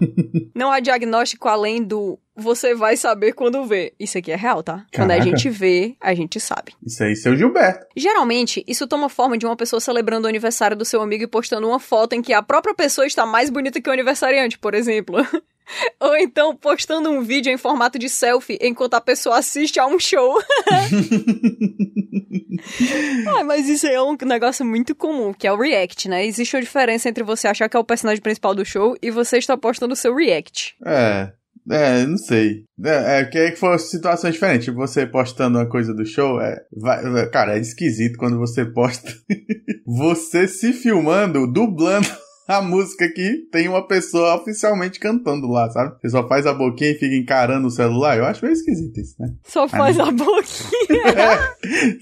não há diagnóstico além do você vai saber quando vê. Isso aqui é real, tá? Quando a Caraca. gente vê, a gente sabe. Isso aí, seu Gilberto. Geralmente, isso toma forma de uma pessoa celebrando o aniversário do seu amigo e postando uma foto em que a própria pessoa está mais bonita que o aniversariante, por exemplo. Ou então postando um vídeo em formato de selfie enquanto a pessoa assiste a um show. ah, mas isso aí é um negócio muito comum, que é o react, né? Existe uma diferença entre você achar que é o personagem principal do show e você estar postando o seu react. É. É, não sei. É, é que aí que foram situações diferentes. Tipo, Você postando uma coisa do show, é, vai- cara, é esquisito quando você posta você se filmando, dublando a música que tem uma pessoa oficialmente cantando lá, sabe? Você só faz a boquinha e fica encarando o celular. Eu acho meio esquisito isso, né? Só faz a boquinha.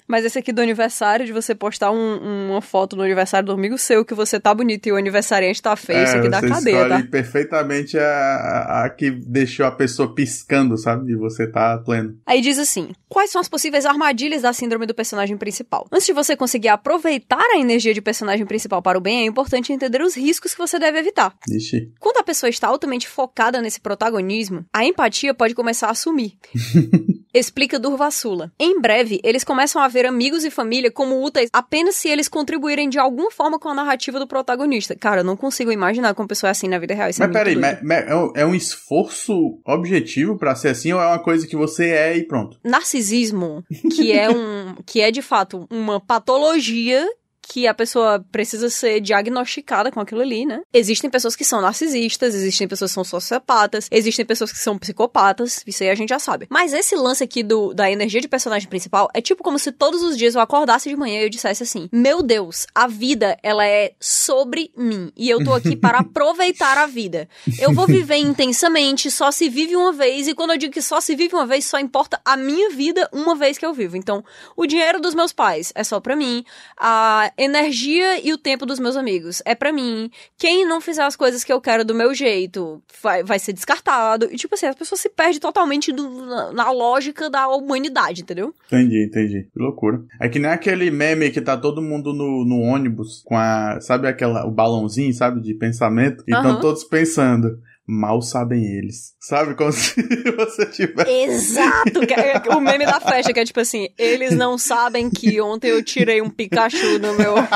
Mas esse aqui do aniversário, de você postar um, uma foto no aniversário do amigo seu que você tá bonito e o aniversariante tá feio, é, isso aqui dá cadeia, tá? perfeitamente a, a, a, que deixou a pessoa piscando, sabe? E você tá pleno. Aí diz assim: quais são as possíveis armadilhas da síndrome do personagem principal? Antes de você conseguir aproveitar a energia de personagem principal para o bem, é importante entender os riscos que você deve evitar. Ixi. Quando a pessoa está altamente focada nesse protagonismo, a empatia pode começar a sumir. Explica Durvasula. Em breve, eles começam a ver amigos e família como úteis apenas se eles contribuírem de alguma forma com a narrativa do protagonista. Cara, eu não consigo imaginar como pessoa é assim na vida real. Isso mas é peraí, mas, mas é um esforço objetivo para ser assim ou é uma coisa que você é e pronto? Narcisismo, que é um, que é de fato uma patologia que a pessoa precisa ser diagnosticada com aquilo ali, né? Existem pessoas que são narcisistas, existem pessoas que são sociopatas, existem pessoas que são psicopatas, isso aí a gente já sabe. Mas esse lance aqui do, da energia de personagem principal é tipo como se todos os dias eu acordasse de manhã e eu dissesse assim: Meu Deus, a vida, ela é sobre mim. E eu tô aqui para aproveitar a vida. Eu vou viver intensamente, só se vive uma vez, e quando eu digo que só se vive uma vez, só importa a minha vida uma vez que eu vivo. Então, o dinheiro dos meus pais é só pra mim, a energia e o tempo dos meus amigos. É para mim. Quem não fizer as coisas que eu quero do meu jeito vai, vai ser descartado. E, tipo assim, as pessoas se perdem totalmente do, na, na, lógica da humanidade, entendeu? Entendi, entendi. Que loucura. É que nem aquele meme que tá todo mundo no, no ônibus com a. Sabe aquela, o balãozinho, sabe, de pensamento? E estão uhum. todos pensando mal sabem eles. Sabe? Como se você tivesse. Exato! É o meme da festa, que é tipo assim: eles não sabem que ontem eu tirei um Pikachu no meu.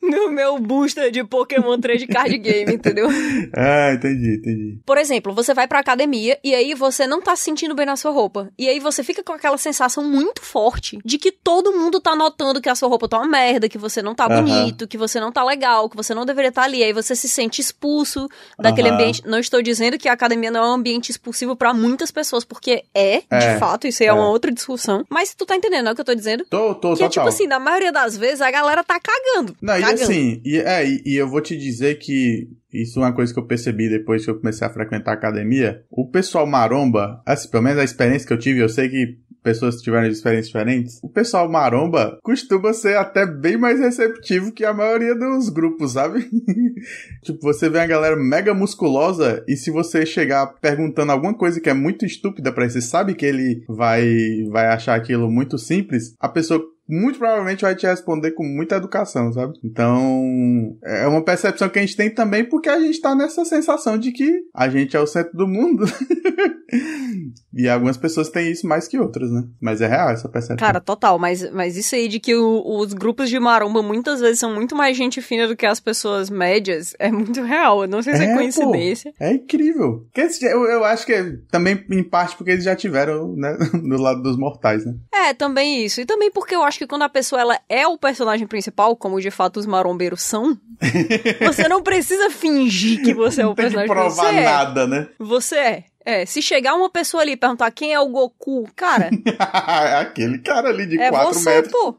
no meu booster de Pokémon 3 de card game, entendeu? Ah, entendi, entendi. Por exemplo, você vai pra academia e aí você não tá se sentindo bem na sua roupa. E aí você fica com aquela sensação muito forte de que todo mundo tá notando que a sua roupa tá uma merda, que você não tá bonito, que você não tá legal, que você não deveria estar tá ali. Aí você se sente expulso daquele ambiente. Não estou dizendo que a academia não é um ambiente expulsivo para muitas pessoas, porque é, é de fato, isso aí é, é, uma outra discussão. Mas tu tá entendendo é o que eu tô dizendo? Tô, tô, Que é tipo assim, na maioria das vezes a galera tá cagando. Não, cagando. e assim, e, é, e, e eu vou te dizer que isso é uma coisa que eu percebi depois que eu comecei a frequentar a academia. O pessoal maromba, assim, pelo menos a experiência que eu tive, eu sei que pessoas tiveram experiências diferentes, o pessoal maromba costuma ser até bem mais receptivo que a maioria dos grupos, sabe? tipo, você vê a galera mega musculosa e se você chegar perguntando alguma coisa que é muito estúpida para ele, você sabe que ele vai vai achar aquilo muito simples, a pessoa muito provavelmente vai te responder com muita educação, sabe? Então, é uma percepção que a gente tem também porque a gente tá nessa sensação de que a gente é o centro do mundo. e algumas pessoas têm isso mais que outras, né? Mas é real essa percepção. Cara, total. Mas, mas isso aí de que o, os grupos de maromba muitas vezes são muito mais gente fina do que as pessoas médias é muito real. Eu não sei se é, é coincidência. Pô, é incrível. Eu, eu acho que é também em parte porque eles já tiveram, né? Do lado dos mortais, né? É, também isso. E também porque eu acho que quando a pessoa ela é o personagem principal, como de fato os marombeiros são, você não precisa fingir que você é o personagem principal. Não tem que provar é. nada, né? Você é. É, se chegar uma pessoa ali e perguntar quem é o Goku, cara. Aquele cara ali de 4 é você, metros. Pô.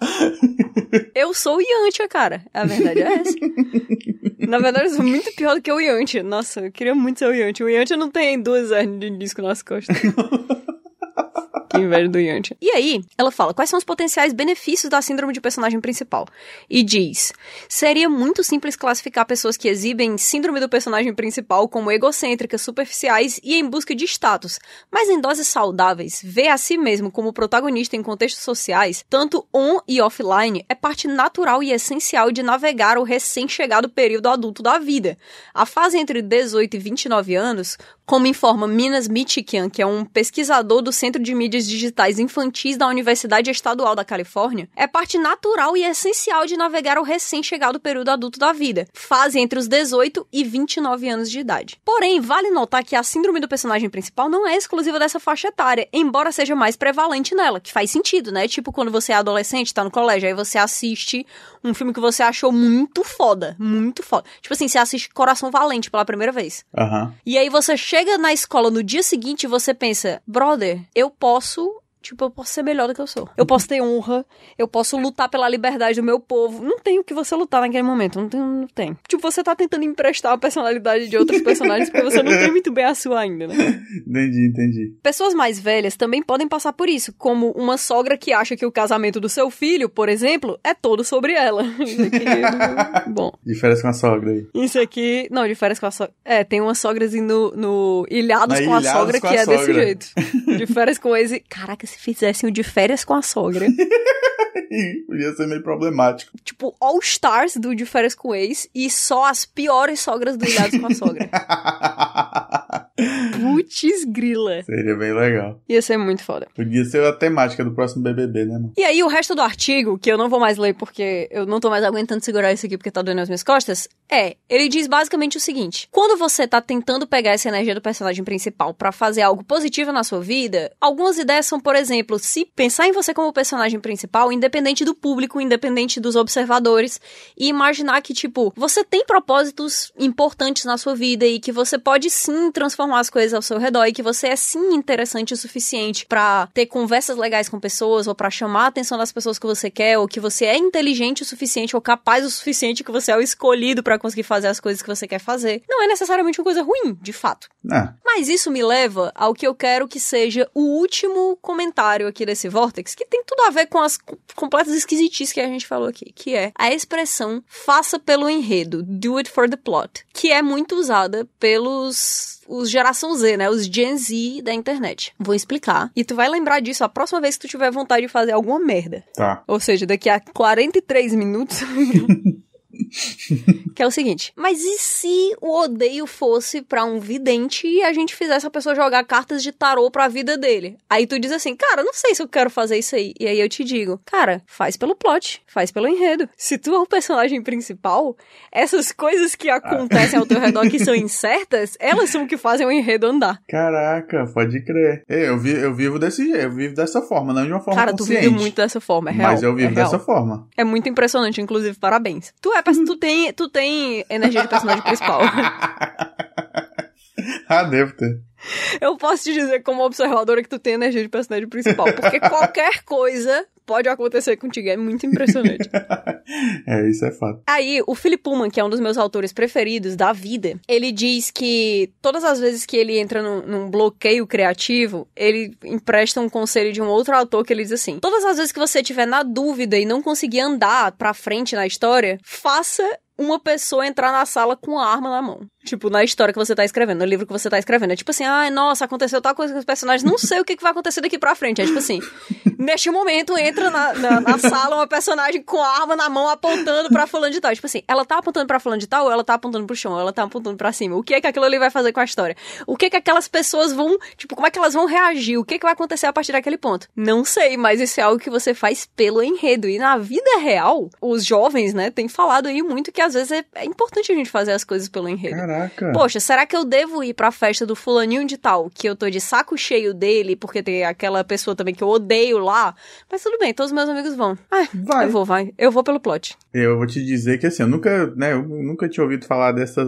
eu sou o Yantia, cara. A verdade é essa. Na verdade, eu sou muito pior do que o Yantia. Nossa, eu queria muito ser o Yantia. O Yantia não tem duas hernias de disco nas costas. Inveja do Yantia. E aí, ela fala quais são os potenciais benefícios da síndrome de personagem principal. E diz: seria muito simples classificar pessoas que exibem síndrome do personagem principal como egocêntricas, superficiais e em busca de status, mas em doses saudáveis, ver a si mesmo como protagonista em contextos sociais, tanto on e offline, é parte natural e essencial de navegar o recém-chegado período adulto da vida. A fase entre 18 e 29 anos, como informa Minas Michikian, que é um pesquisador do Centro de Mídias Digitais Infantis da Universidade Estadual da Califórnia, é parte natural e essencial de navegar o recém-chegado período adulto da vida, fase entre os 18 e 29 anos de idade. Porém, vale notar que a síndrome do personagem principal não é exclusiva dessa faixa etária, embora seja mais prevalente nela, que faz sentido, né? Tipo quando você é adolescente, tá no colégio, aí você assiste um filme que você achou muito foda, muito foda. Tipo assim, você assiste Coração Valente pela primeira vez. Uhum. E aí você chega na escola no dia seguinte e você pensa, brother, eu posso lasso Tipo, eu posso ser melhor do que eu sou. Eu posso ter honra, eu posso lutar pela liberdade do meu povo. Não tem o que você lutar naquele momento, não tem, não tem. Tipo, você tá tentando emprestar a personalidade de outros personagens porque você não tem muito bem a sua ainda, né? Entendi, entendi. Pessoas mais velhas também podem passar por isso, como uma sogra que acha que o casamento do seu filho, por exemplo, é todo sobre ela. Isso aqui, bom. Diferença com a sogra aí. Isso aqui. Não, férias com a sogra. É, tem umas sogras no, no Ilhados Na com a Ilhados sogra com que a é desse sogra. jeito. De férias com ex. e- Caraca, se fizessem o de férias com a sogra. Podia ser meio problemático. tipo, All Stars do de férias com ex e só as piores sogras do Ilhados com a sogra. Putz grila. Seria bem legal. Ia ser muito foda. Podia ser a temática do próximo BBB, né, mano? E aí, o resto do artigo, que eu não vou mais ler porque eu não tô mais aguentando segurar isso aqui porque tá doendo as minhas costas, é, ele diz basicamente o seguinte: quando você tá tentando pegar essa energia do personagem principal pra fazer algo positivo na sua vida, algumas ideias são, por exemplo, se pensar em você como personagem principal, independente do público, independente dos observadores, e imaginar que, tipo, você tem propósitos importantes na sua vida e que você pode sim transformar as coisas ao seu redor e que você é sim interessante o suficiente pra ter conversas legais com pessoas ou pra chamar a atenção das pessoas que você quer ou que você é inteligente o suficiente ou capaz o suficiente que você é o escolhido pra conseguir fazer as coisas que você quer fazer. Não é necessariamente uma coisa ruim, de fato. Ah, Mas isso me leva ao que eu quero que seja o último comentário aqui desse Vortex, que tem tudo a ver com as co- completas esquisitices que a gente falou aqui, que é a expressão faça pelo enredo, do it for the plot, que é muito usada pelos os geração Z, né, os Gen Z da internet. Vou explicar e tu vai lembrar disso a próxima vez que tu tiver vontade de fazer alguma merda. tá. Ou seja, daqui a 43 minutos. que é o seguinte: mas e se o odeio fosse pra um vidente e a gente fizesse a pessoa jogar cartas de tarô pra vida dele? Aí tu diz assim, cara, não sei se eu quero fazer isso aí. E aí eu te digo, cara, faz pelo plot, faz pelo enredo. Se tu é o personagem principal, essas coisas que acontecem ao teu redor que são incertas, elas são o que fazem o enredo andar. Caraca, pode crer. Eu, vi, eu vivo desse jeito, eu vivo dessa forma, não de uma forma Cara, tu consciente. vive muito dessa forma, é real. Mas eu vivo é dessa forma. É muito impressionante, inclusive, parabéns. Tu é, tu tem, tu tem energia de personagem principal. ah, devo ter. Eu posso te dizer como observadora que tu tem energia de personagem principal, porque qualquer coisa pode acontecer contigo, é muito impressionante. É, isso é fato. Aí, o Philip Pullman, que é um dos meus autores preferidos da vida, ele diz que todas as vezes que ele entra num, num bloqueio criativo, ele empresta um conselho de um outro autor que ele diz assim: todas as vezes que você estiver na dúvida e não conseguir andar pra frente na história, faça uma pessoa entrar na sala com a arma na mão. Tipo, na história que você tá escrevendo, no livro que você tá escrevendo. É tipo assim, ai, nossa, aconteceu tal coisa com os personagens, não sei o que, que vai acontecer daqui pra frente. É tipo assim, neste momento entra na, na, na sala uma personagem com a arma na mão apontando pra fulano de tal. Tipo assim, ela tá apontando pra fulano de tal ou ela tá apontando pro chão, ou ela tá apontando pra cima. O que é que aquilo ali vai fazer com a história? O que é que aquelas pessoas vão, tipo, como é que elas vão reagir? O que é que vai acontecer a partir daquele ponto? Não sei, mas isso é algo que você faz pelo enredo. E na vida real, os jovens, né, têm falado aí muito que às vezes é, é importante a gente fazer as coisas pelo enredo. Caraca. Poxa, será que eu devo ir pra festa do fulaninho de tal, que eu tô de saco cheio dele, porque tem aquela pessoa também que eu odeio lá? Mas tudo bem, todos os meus amigos vão. Ah, Vai. eu vou, vai. Eu vou pelo plot. Eu vou te dizer que assim, eu nunca, né, eu nunca tinha ouvido falar dessa,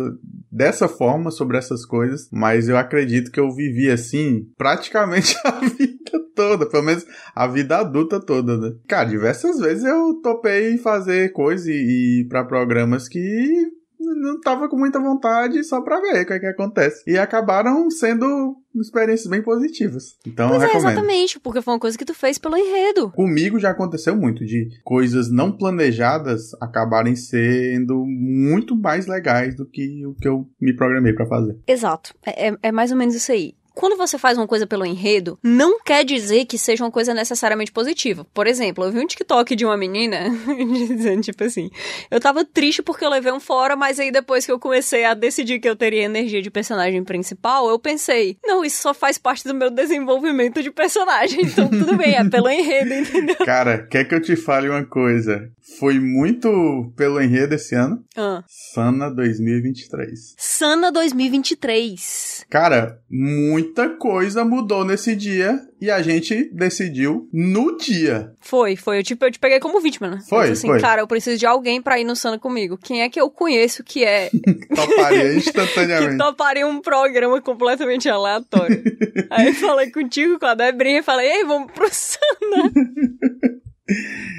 dessa forma sobre essas coisas, mas eu acredito que eu vivi assim praticamente a vida toda, pelo menos a vida adulta toda, né? Cara, diversas vezes eu topei em fazer coisa e, e para programas que não tava com muita vontade só pra ver o que, é que acontece. E acabaram sendo experiências bem positivas. Então Pois eu é, recomendo. exatamente, porque foi uma coisa que tu fez pelo enredo. Comigo já aconteceu muito de coisas não planejadas acabarem sendo muito mais legais do que o que eu me programei pra fazer. Exato. É, é- é mais ou menos isso aí. Quando você faz uma coisa pelo enredo, não quer dizer que seja uma coisa necessariamente positiva. Por exemplo, eu vi um TikTok de uma menina dizendo, tipo assim, eu tava triste porque eu levei um fora, mas aí depois que eu comecei a decidir que eu teria energia de personagem principal, eu pensei, não, isso só faz parte do meu desenvolvimento de personagem. Então tudo bem, é pelo enredo, entendeu? Cara, quer que eu te fale uma coisa? Foi muito pelo enredo esse ano. Ah. Sana 2023. Sana 2023. Cara, muito muita coisa mudou nesse dia e a gente decidiu no dia. Foi, foi. Eu, tipo, eu te peguei como vítima, né? Foi, eu assim, foi. cara, eu preciso de alguém pra ir no Sana comigo. Quem é que eu conheço que é Toparia que instantaneamente. toparia um programa completamente aleatório? Aí eu falei contigo, com a Debrinha, e falei, ei, vamos pro Sana.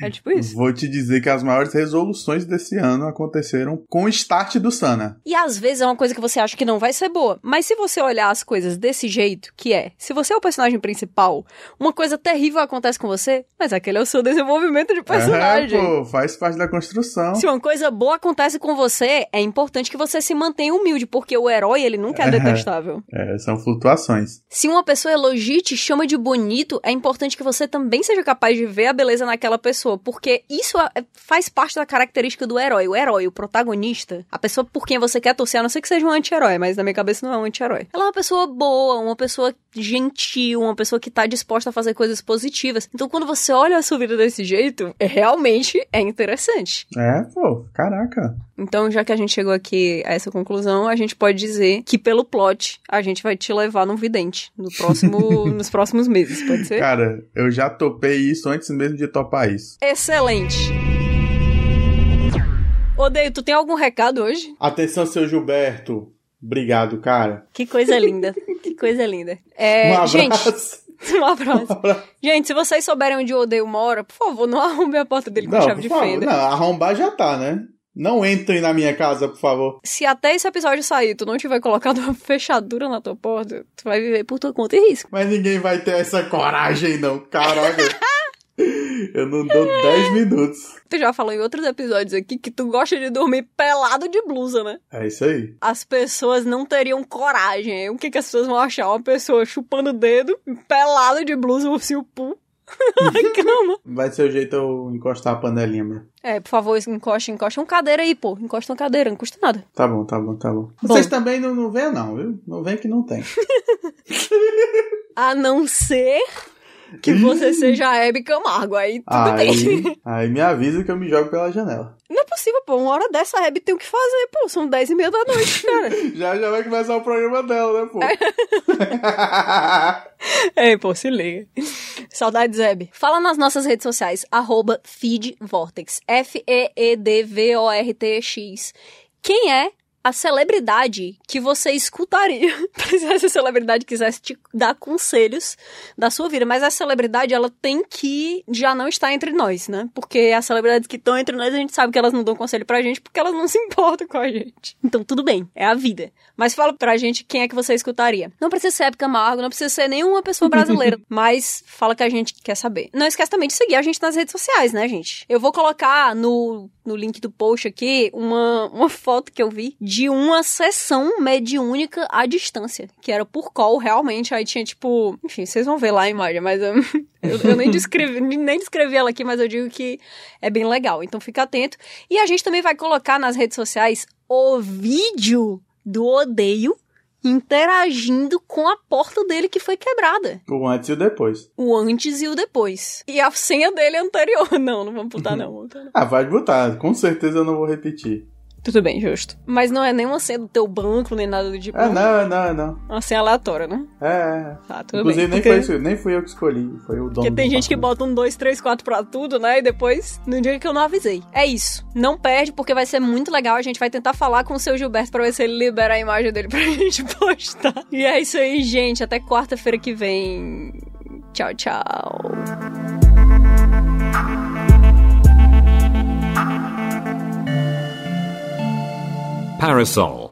É tipo isso. Vou te dizer que as maiores resoluções desse ano aconteceram com o start do Sana. E às vezes é uma coisa que você acha que não vai ser boa. Mas se você olhar as coisas desse jeito, que é, se você é o personagem principal, uma coisa terrível acontece com você, mas aquele é o seu desenvolvimento de personagem. É, pô, faz parte da construção. Se uma coisa boa acontece com você, é importante que você se mantenha humilde, porque o herói, ele nunca é detestável. É, são flutuações. Se uma pessoa elogia e te chama de bonito, é importante que você também seja capaz de ver a beleza naquela pessoa, porque isso é- faz parte da característica do herói. O herói, o protagonista, a pessoa por quem você quer torcer, a não ser que seja um anti-herói, mas na minha cabeça não é um anti-herói. Ela é uma pessoa boa, uma pessoa gentil, uma pessoa que tá disposta a fazer coisas positivas. Então, quando você olha a sua vida desse jeito, é, realmente é interessante. É, pô, caraca. Então, já que a gente chegou aqui a essa conclusão, a gente pode dizer que pelo plot a gente vai te levar num vidente no próximo, nos próximos meses, pode ser? Cara, eu já topei isso antes mesmo de topar isso. Excelente. Odeio, tu tem algum recado hoje? Atenção, seu Gilberto. Obrigado, cara. Que coisa linda. que coisa linda. É, um abraço. Gente, um abraço. Um abraço. Gente, se vocês souberem onde o Odeio mora, por favor, não arrume a porta dele com Não, chave de favor. fenda. Não, arrombar já tá, né? Não entrem na minha casa, por favor. Se até esse episódio sair, tu não tiver colocado uma fechadura na tua porta, tu vai viver por tua conta e risco. Mas ninguém vai ter essa coragem, não. Caraca. eu não dou 10 minutos. Tu já falou em outros episódios aqui que tu gosta de dormir pelado de blusa, né? É isso aí. As pessoas não teriam coragem. O que, que as pessoas vão achar? Uma pessoa chupando o dedo, pelado de blusa, ursinho pu. na cama. Vai ser o jeito eu encostar a panelinha, meu. É, por favor, encosta, encosta uma cadeira aí, pô. Encosta uma cadeira, não custa nada. Tá bom, tá bom, tá bom. Bom. Vocês também não, não vêm, não, viu? Não vem que não tem. A não ser que você seja a Hebe Camargo. Aí tudo bem. Aí, aí me avisa que eu me jogo pela janela. Não é possível, pô. Uma hora dessa a Hebe tem o que fazer, pô. São dez e meia da noite, cara. Já já vai começar o programa dela, né, pô? Ei, pô, se liga. Saudades, Hebe. Fala nas nossas redes sociais, arroba feedvortex, F-E-E-D-V-O-R-T-X. Quem é a celebridade que você escutaria se essa celebridade quisesse te dar conselhos da sua vida. Mas a celebridade, ela tem que já não estar entre nós, né? Porque as celebridades que estão entre nós, a gente sabe que elas não dão conselho pra gente porque elas não se importam com a gente. Então, tudo bem, é a vida. Mas fala pra gente quem é que você escutaria. Não precisa ser Hebe Camargo, não precisa ser nenhuma pessoa brasileira, mas fala que a gente quer saber. Não esquece também de seguir a gente nas redes sociais, né, gente? Eu vou colocar no, no link do post aqui uma, uma foto que eu vi de uma sessão mediúnica à distância, que era por call, realmente. Aí tinha, tipo, enfim, vocês vão ver lá a imagem, mas eu, eu, eu nem, descrevi, nem descrevi ela aqui, mas eu digo que é bem legal. Então fica atento. E a gente também vai colocar nas redes sociais o vídeo do odeio interagindo com a porta dele que foi quebrada. O antes e o depois. O antes e o depois. E a senha dele é anterior. Não, não vamos botar não. botar não. Ah, vai botar. Com certeza eu não vou repetir. Tudo bem, justo. Mas não é nenhuma senha do teu banco, nem nada do tipo. É, não, não, não. Uma senha aleatória, né? É, é. Tá, tudo Inclusive, bem. nem, Porque, foi, nem fui eu que escolhi. Foi o dono porque tem do gente que bota um, dois, três, quatro pra tudo, né? E depois, no dia que eu não avisei. É isso. Não perde, porque vai ser muito legal. A gente vai tentar falar com o seu Gilberto pra ver se ele libera a imagem dele pra gente postar. E é isso aí, gente. Até quarta-feira que vem. Tchau, tchau. Parasol.